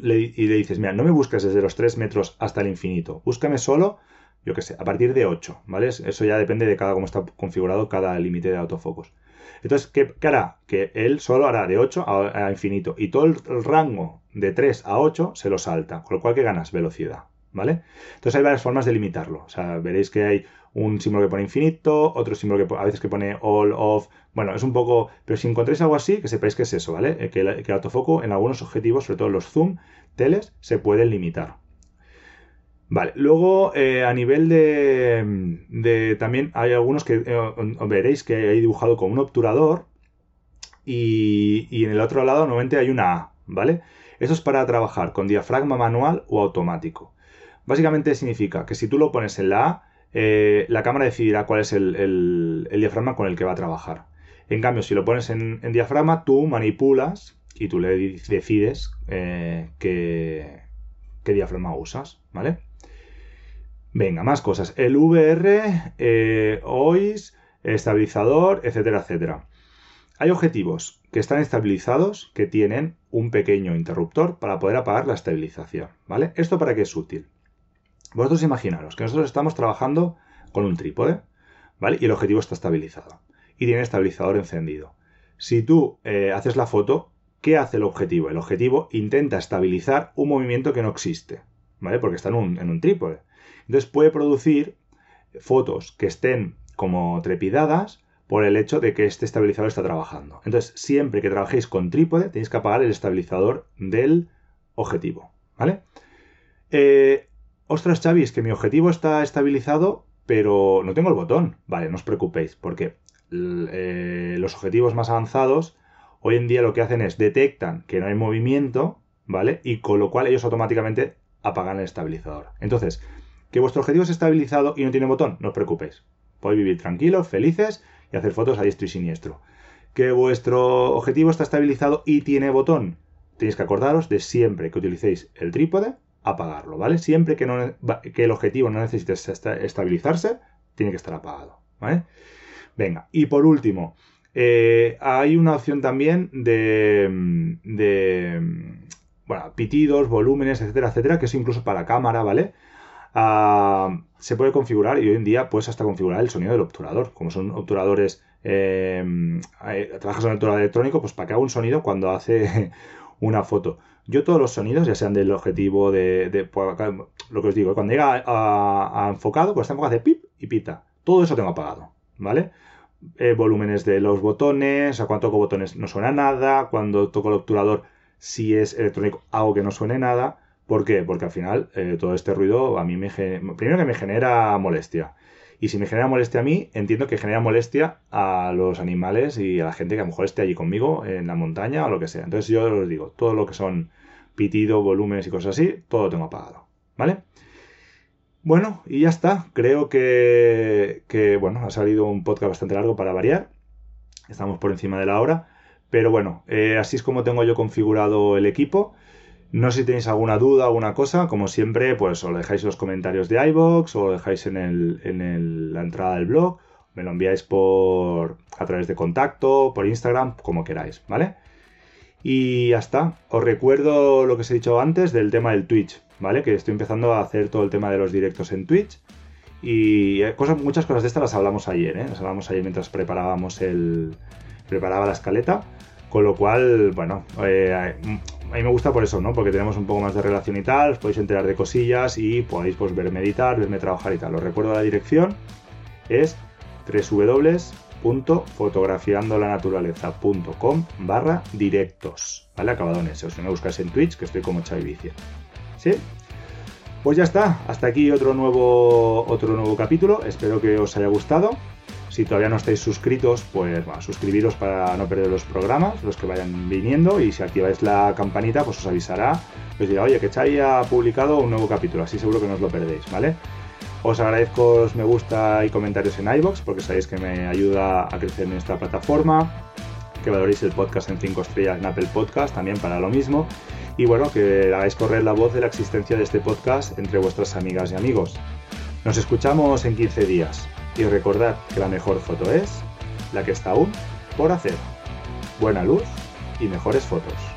y le dices, mira, no me busques desde los 3 metros hasta el infinito, búscame solo, yo qué sé, a partir de 8, ¿vale? Eso ya depende de cada cómo está configurado cada límite de autofocos. Entonces, ¿qué, ¿qué, hará? Que él solo hará de 8 a, infinito y todo el, el rango de 3 a 8 se lo salta, con lo cual que ganas velocidad, ¿vale? Entonces hay varias formas de limitarlo. O sea, veréis que hay un símbolo que pone infinito, otro símbolo que a veces que pone all, off. Bueno, es un poco. Pero si encontráis algo así, que sepáis que es eso, ¿vale? Eh, que el, que el autofoco en algunos objetivos, sobre todo los zoom, teles, se pueden limitar. Vale, luego eh, a nivel de, de, También hay algunos que eh, veréis que he dibujado con un obturador y, y, en el otro lado normalmente hay una A, ¿vale? Eso es para trabajar con diafragma manual o automático. Básicamente significa que si tú lo pones en la A, eh, la cámara decidirá cuál es el, el, con el que va a trabajar. En cambio, si lo pones en, en tú manipulas y tú le decides eh, qué, qué usas, ¿vale? Venga, más cosas. El VR, eh, OIS, estabilizador, etcétera, etcétera. Hay objetivos que están estabilizados que tienen un pequeño interruptor para poder apagar la estabilización, ¿vale? ¿Esto para qué es útil? Vosotros imaginaros que nosotros estamos trabajando con un trípode, ¿vale? Y el objetivo está estabilizado y tiene estabilizador encendido. Si tú eh, haces la foto, ¿qué hace el objetivo? El objetivo intenta estabilizar un movimiento que no existe, ¿vale? Porque está en un, en un trípode. Entonces puede producir fotos que estén como trepidadas por el hecho de que este estabilizador está trabajando. Entonces, siempre que trabajéis con trípode, tenéis que apagar el estabilizador del objetivo, ¿vale? Eh, ostras, Xavi, es que mi objetivo está estabilizado, pero no tengo el botón. Vale, no os preocupéis, porque eh, los objetivos más avanzados hoy en día lo que hacen es detectan que no hay movimiento, ¿vale? Y con lo cual ellos automáticamente apagan el estabilizador. Entonces, que vuestro objetivo es estabilizado y no tiene botón, no os preocupéis. Podéis vivir tranquilos, felices y hacer fotos a diestro y siniestro. Que vuestro objetivo está estabilizado y tiene botón. Tenéis que acordaros de siempre que utilicéis el trípode, apagarlo, ¿vale? Siempre que, el objetivo no necesite estabilizarse, tiene que estar apagado, ¿vale? Venga, y por último, eh, hay una opción también de, pitidos, volúmenes, etcétera, etcétera, que es incluso para cámara, ¿vale? Uh, se puede configurar y hoy en día puedes hasta configurar el sonido del obturador. Como son obturadores, eh, trabajas en un obturador electrónico, pues para que haga un sonido cuando hace una foto. Yo todos los sonidos, ya sean del objetivo de, de pues, lo que os digo, cuando llega a, enfocado, pues está enfocado hace pip y pita. Todo eso tengo apagado, ¿vale? Eh, volúmenes de los botones, a cuando toco botones no suena nada, cuando toco el obturador, si es electrónico, hago que no suene nada. ¿Por qué? Porque al final eh, todo este ruido a mí me primero que me genera molestia. Y si me genera molestia a mí, entiendo que genera molestia a los animales y a la gente que a lo mejor esté allí conmigo en la montaña o lo que sea. Entonces yo os digo, todo lo que son pitido, volúmenes y cosas así, todo lo tengo apagado. ¿Vale? Bueno, y ya está. Creo que, que, bueno, ha salido un podcast bastante largo para variar. Estamos por encima de la hora. Pero bueno, eh, así es como tengo yo configurado el equipo. No sé si tenéis alguna duda, alguna cosa, como siempre, pues os dejáis en los comentarios de iBox o lo dejáis en, el, en el, la entrada del blog, me lo enviáis por a través de contacto, por Instagram, como queráis, ¿vale? Y ya está. Os recuerdo lo que os he dicho antes del tema del Twitch, ¿vale? Que estoy empezando a hacer todo el tema de los directos en Twitch. Y eh, cosas, muchas cosas de estas las hablamos ayer, ¿eh? Las hablamos ayer mientras preparábamos el. preparaba la escaleta. Con lo cual, bueno, eh, a mí me gusta por eso, ¿no? Porque tenemos un poco más de relación y tal, os podéis enterar de cosillas y podéis pues, verme editar, verme trabajar y tal. Os recuerdo la dirección, es www.fotografiandolanaturaleza.com barra directos, ¿vale? Acabado en ese, o si me buscas en Twitch, que estoy como Xavi Vicia. ¿Sí? Pues ya está, hasta aquí otro nuevo, otro nuevo capítulo, espero que os haya gustado. Si todavía no estáis suscritos, pues suscribiros para no perder los programas, los que vayan viniendo, y si activáis la campanita, pues os avisará, os dirá, oye, que Chai ha publicado un nuevo capítulo, así seguro que no os lo perdéis, ¿vale? Os agradezco os me gusta y comentarios en iBox, porque sabéis que me ayuda a crecer en esta plataforma, que valoréis el podcast en 5 estrellas en Apple Podcast, también para lo mismo, y bueno, que hagáis correr la voz de la existencia de este podcast entre vuestras amigas y amigos. Nos escuchamos en 15 días. Y recordad que la mejor foto es la que está aún por hacer. Buena luz y mejores fotos.